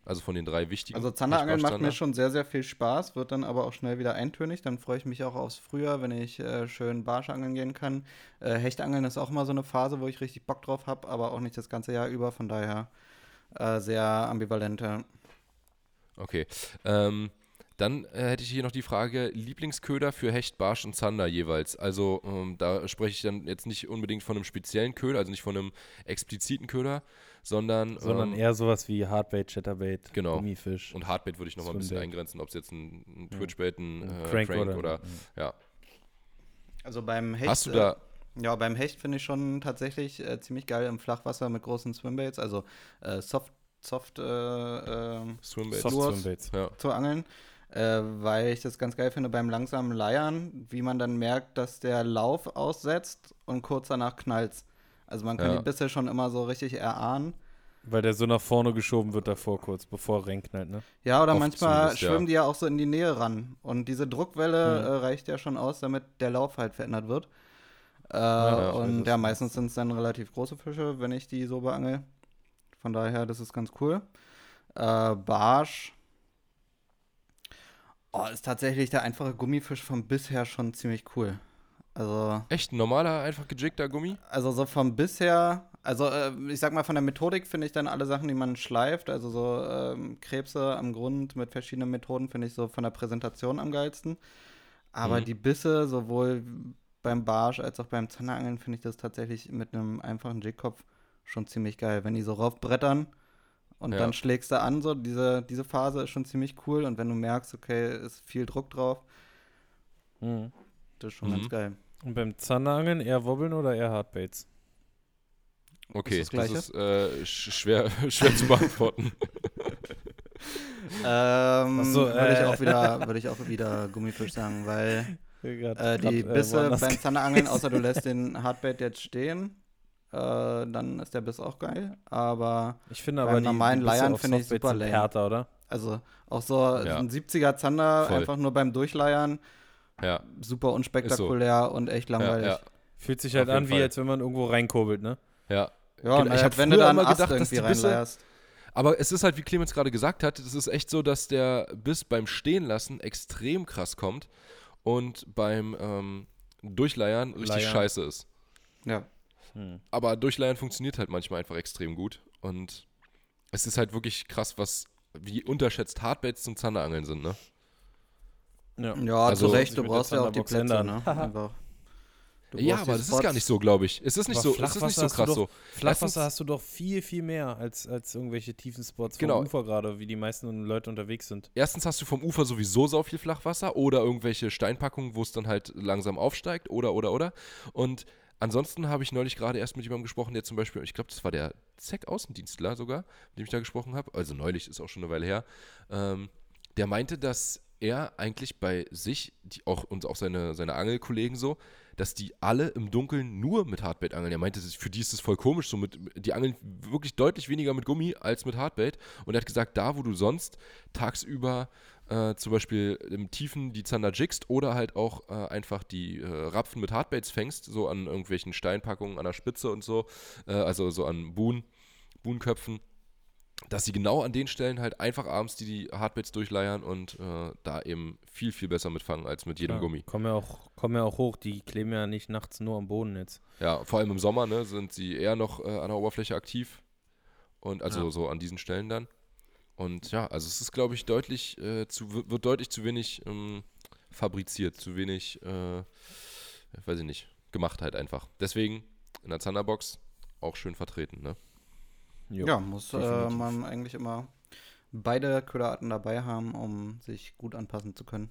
S2: Also von den drei wichtigen?
S4: Also Zanderangeln macht mir schon sehr, sehr viel Spaß, wird dann aber auch schnell wieder eintönig. Dann freue ich mich auch aufs Frühjahr, wenn ich äh, schön Barschangeln gehen kann. Äh, Hechtangeln ist auch immer so eine Phase, wo ich richtig Bock drauf habe, aber auch nicht das ganze Jahr über. Von daher äh, sehr ambivalent. ja.
S2: Okay. Ähm, dann äh, hätte ich hier noch die Frage: Lieblingsköder für Hecht, Barsch und Zander jeweils. Also ähm, da spreche ich dann jetzt nicht unbedingt von einem speziellen Köder, also nicht von einem expliziten Köder, sondern.
S1: Sondern
S2: ähm,
S1: eher sowas wie Hardbait, Chatterbait,
S2: Genau.
S1: Gummifisch.
S2: Und Hardbait würde ich nochmal ein bisschen eingrenzen, ob es jetzt ein, ein. Twitchbait, ein,
S1: Ein
S2: äh,
S1: Crank,
S2: Crank,
S1: oder-
S2: oder, ja.
S4: Also beim Hecht.
S2: Hast du
S4: äh,
S2: da,
S4: Ja, beim Hecht finde ich schon tatsächlich äh, ziemlich geil im Flachwasser mit großen Swimbaits, also äh, Soft, Soft äh, äh,
S2: Swimbait?
S1: Soft. Swimbaits.
S2: Ja.
S4: zu angeln, äh, weil ich das ganz geil finde beim langsamen Leiern, wie man dann merkt, dass der Lauf aussetzt und kurz danach knallt. Also man kann
S2: Ja.
S4: die Bisse schon immer so richtig erahnen.
S1: Weil der so nach vorne geschoben wird davor kurz, bevor er reinknallt, ne?
S4: Ja, oder
S2: Oft
S4: manchmal
S2: zumindest, ja.
S4: schwimmen die ja auch so in die Nähe ran. Und diese Druckwelle
S1: Mhm.
S4: äh, reicht ja schon aus, damit der Lauf halt verändert wird. Äh,
S2: ja,
S4: und ja,
S1: ist-
S4: meistens sind es dann relativ große Fische, wenn ich die so beangel. Von daher, das ist ganz cool. Äh, Barsch. Oh, ist tatsächlich der einfache Gummifisch vom bisher schon ziemlich cool. Also,
S2: Echt ein normaler, einfach gejiggter Gummi?
S4: also so vom bisher, also äh, ich sag mal von der Methodik finde ich dann alle Sachen, die man schleift, also so ähm, Krebse am Grund mit verschiedenen Methoden finde ich so von der Präsentation am geilsten. Aber
S2: Mhm.
S4: die Bisse, sowohl beim Barsch als auch beim Zanderangeln, finde ich das tatsächlich mit einem einfachen Jigkopf schon ziemlich geil. Wenn die so raufbrettern und
S2: Ja.
S4: dann schlägst du an, so diese, diese Phase ist schon ziemlich cool. Und wenn du merkst, okay, ist viel Druck drauf,
S1: Mhm.
S4: das ist schon
S2: Mhm.
S4: ganz geil.
S1: Und beim Zanderangeln eher Wobbeln oder eher Hardbaits?
S2: Okay,
S4: das
S2: das,
S4: Gleiche?
S2: ist äh, sch schwer, [laughs] schwer zu beantworten. [laughs]
S4: Ähm,
S1: so,
S4: würde ich
S1: äh.
S4: auch wieder, würde ich auch wieder Gummifisch sagen, weil [laughs]
S1: Grad-
S4: äh, die
S1: grad, äh,
S4: Bisse beim Zanderangeln, außer du lässt den Hardbait jetzt stehen, äh, dann ist der Biss auch geil. Aber
S1: Ich finde
S4: beim
S1: aber die,
S4: normalen Leiern finde ich super lame.
S1: härter, oder?
S4: also auch so
S2: Ja.
S4: ein 70er Zander
S2: Voll.
S4: einfach nur beim Durchleiern,
S2: ja,
S4: super unspektakulär und echt langweilig.
S2: ja,
S1: Fühlt sich halt an, wie
S2: Fall.
S1: als wenn man irgendwo reinkurbelt, ne?
S2: ja.
S4: Ja, und
S2: Genau, ich
S4: halt,
S2: hab
S4: wenn du da einen Ast
S2: gedacht, dass
S4: irgendwie
S2: die Bisse-
S4: reinleierst.
S2: Aber es ist halt, wie Clemens gerade gesagt hat, es ist echt so, dass der Biss beim Stehenlassen extrem krass kommt und beim ähm, Durchleiern richtig
S1: Leiern.
S2: scheiße ist.
S4: Ja.
S1: Hm.
S2: Aber Durchleiern funktioniert halt manchmal einfach extrem gut. Und es ist halt wirklich krass, was wie unterschätzt Hardbaits zum Zanderangeln sind, ne?
S1: Ja.
S4: Ja,
S2: Also-
S4: zu Recht, du brauchst ja auch die Plätze,
S1: ändern.
S4: ne? [laughs] Einfach. Du
S2: ja, aber das ist gar nicht so, glaube ich. Es ist nicht
S1: Aber
S2: so, es ist nicht
S1: Flachwasser
S2: so
S1: hast du
S2: krass
S1: doch-
S2: so.
S1: Flachwasser
S2: Erstens-
S1: hast du doch viel, viel mehr als, als irgendwelche tiefen Spots
S2: Genau.
S1: vom Ufer gerade, wie die meisten Leute unterwegs sind.
S2: Erstens hast du vom Ufer sowieso so viel Flachwasser oder irgendwelche Steinpackungen, wo es dann halt langsam aufsteigt oder, oder, oder. Und ansonsten habe ich neulich gerade erst mit jemandem gesprochen, der zum Beispiel, ich glaube, das war der ZEC-Außendienstler sogar, mit dem ich da gesprochen habe. Also neulich, ist auch schon eine Weile her. Ähm, der meinte, dass er eigentlich bei sich, die auch, und auch seine, seine Angelkollegen so, dass die alle im Dunkeln nur mit Hardbait angeln. Er meinte, für die ist das voll komisch, so mit, die angeln wirklich deutlich weniger mit Gummi als mit Hardbait. Und er hat gesagt, da wo du sonst tagsüber äh, zum Beispiel im Tiefen die Zander jiggst oder halt auch äh, einfach die äh, Rapfen mit Hardbaits fängst, so an irgendwelchen Steinpackungen an der Spitze und so, äh, also so an Buhn, Buhnköpfen, dass sie genau an den Stellen halt einfach abends die, die Hardbaits durchleiern und äh, da eben viel, viel besser mitfangen als mit jedem
S1: Ja,
S2: Gummi.
S1: Kommen ja, auch, kommen ja auch hoch, die kleben ja nicht nachts nur am Boden jetzt.
S2: Ja, vor allem im Sommer ne, sind sie eher noch äh, an der Oberfläche aktiv und also
S1: Ja.
S2: so an diesen Stellen dann. Und ja, also es ist, glaube ich, deutlich äh, zu, wird deutlich zu wenig ähm, fabriziert, zu wenig, äh, weiß ich nicht, gemacht halt einfach. Deswegen in der Thunderbox auch schön vertreten, ne?
S1: Jo.
S4: Ja, muss äh, man eigentlich immer beide Köderarten dabei haben, um sich gut anpassen zu können.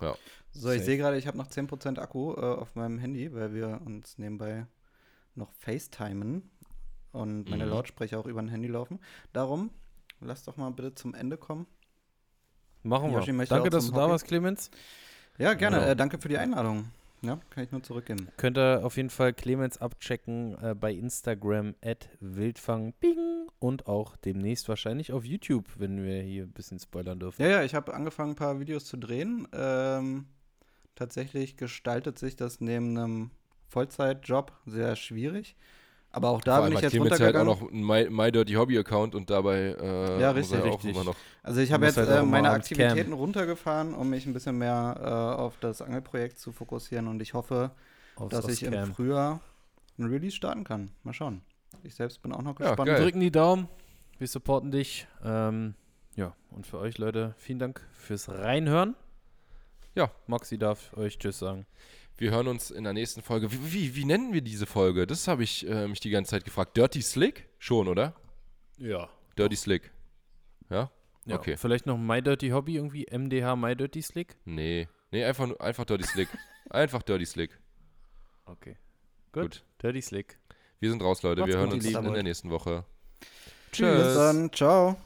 S2: Ja.
S4: So, ich sehe gerade, ich habe noch 10% Akku äh, auf meinem Handy, weil wir uns nebenbei noch FaceTimen und meine
S2: Mhm.
S4: Lautsprecher auch über ein Handy laufen. Darum, lass doch mal bitte zum Ende kommen.
S1: Machen wir. Danke, dass du
S4: zum
S1: da warst, Clemens.
S4: Ja, gerne.
S1: Ja.
S4: Äh, danke für die Einladung. Ja, kann ich nur zurückgeben.
S1: Könnt ihr auf jeden Fall Clemens abchecken äh, bei Instagram at wildfang bing und auch demnächst wahrscheinlich auf YouTube, wenn wir hier ein bisschen spoilern dürfen.
S4: Ja, ja, ich habe angefangen, ein paar Videos zu drehen. Ähm, tatsächlich gestaltet sich das neben einem Vollzeitjob sehr schwierig. Aber auch da
S2: Vor
S4: bin ich jetzt
S2: Clemens halt auch
S4: runtergegangen.
S2: noch einen My, My Dirty Hobby Account und dabei äh,
S4: Ja,
S2: muss er
S4: richtig,
S2: auch
S1: richtig.
S2: immer noch.
S4: Also ich habe jetzt
S1: halt
S4: äh, meine Aktivitäten runtergefahren, um mich ein bisschen mehr äh, auf das Angelprojekt zu fokussieren und ich hoffe,
S1: Aufs-
S4: dass
S1: aufs
S4: ich im
S1: Cam.
S4: Frühjahr ein Release starten kann. Mal schauen. Ich selbst bin auch noch
S2: Ja,
S4: gespannt.
S2: geil.
S1: drücken die Daumen. Wir supporten dich. Ähm, ja, und für euch, Leute, vielen Dank fürs Reinhören.
S2: Ja.
S1: Maxi darf euch Tschüss sagen.
S2: Wir hören uns in der nächsten Folge. Wie, wie, wie nennen wir diese Folge? Das habe ich äh, mich die ganze Zeit gefragt. Dirty Slick? Schon, oder?
S1: Ja.
S2: Dirty Slick. Ja?
S1: ja.
S2: Okay.
S1: Vielleicht noch My Dirty Hobby irgendwie? MDH My Dirty Slick?
S2: Nee. Nee, einfach, nur- einfach Dirty Slick. [laughs] einfach Dirty Slick.
S1: Okay. Gut.
S2: Gut.
S1: Dirty Slick.
S2: Wir sind raus, Leute.
S1: Macht's
S2: Wir hören uns in der nächsten Woche.
S4: Bis dann. Ciao.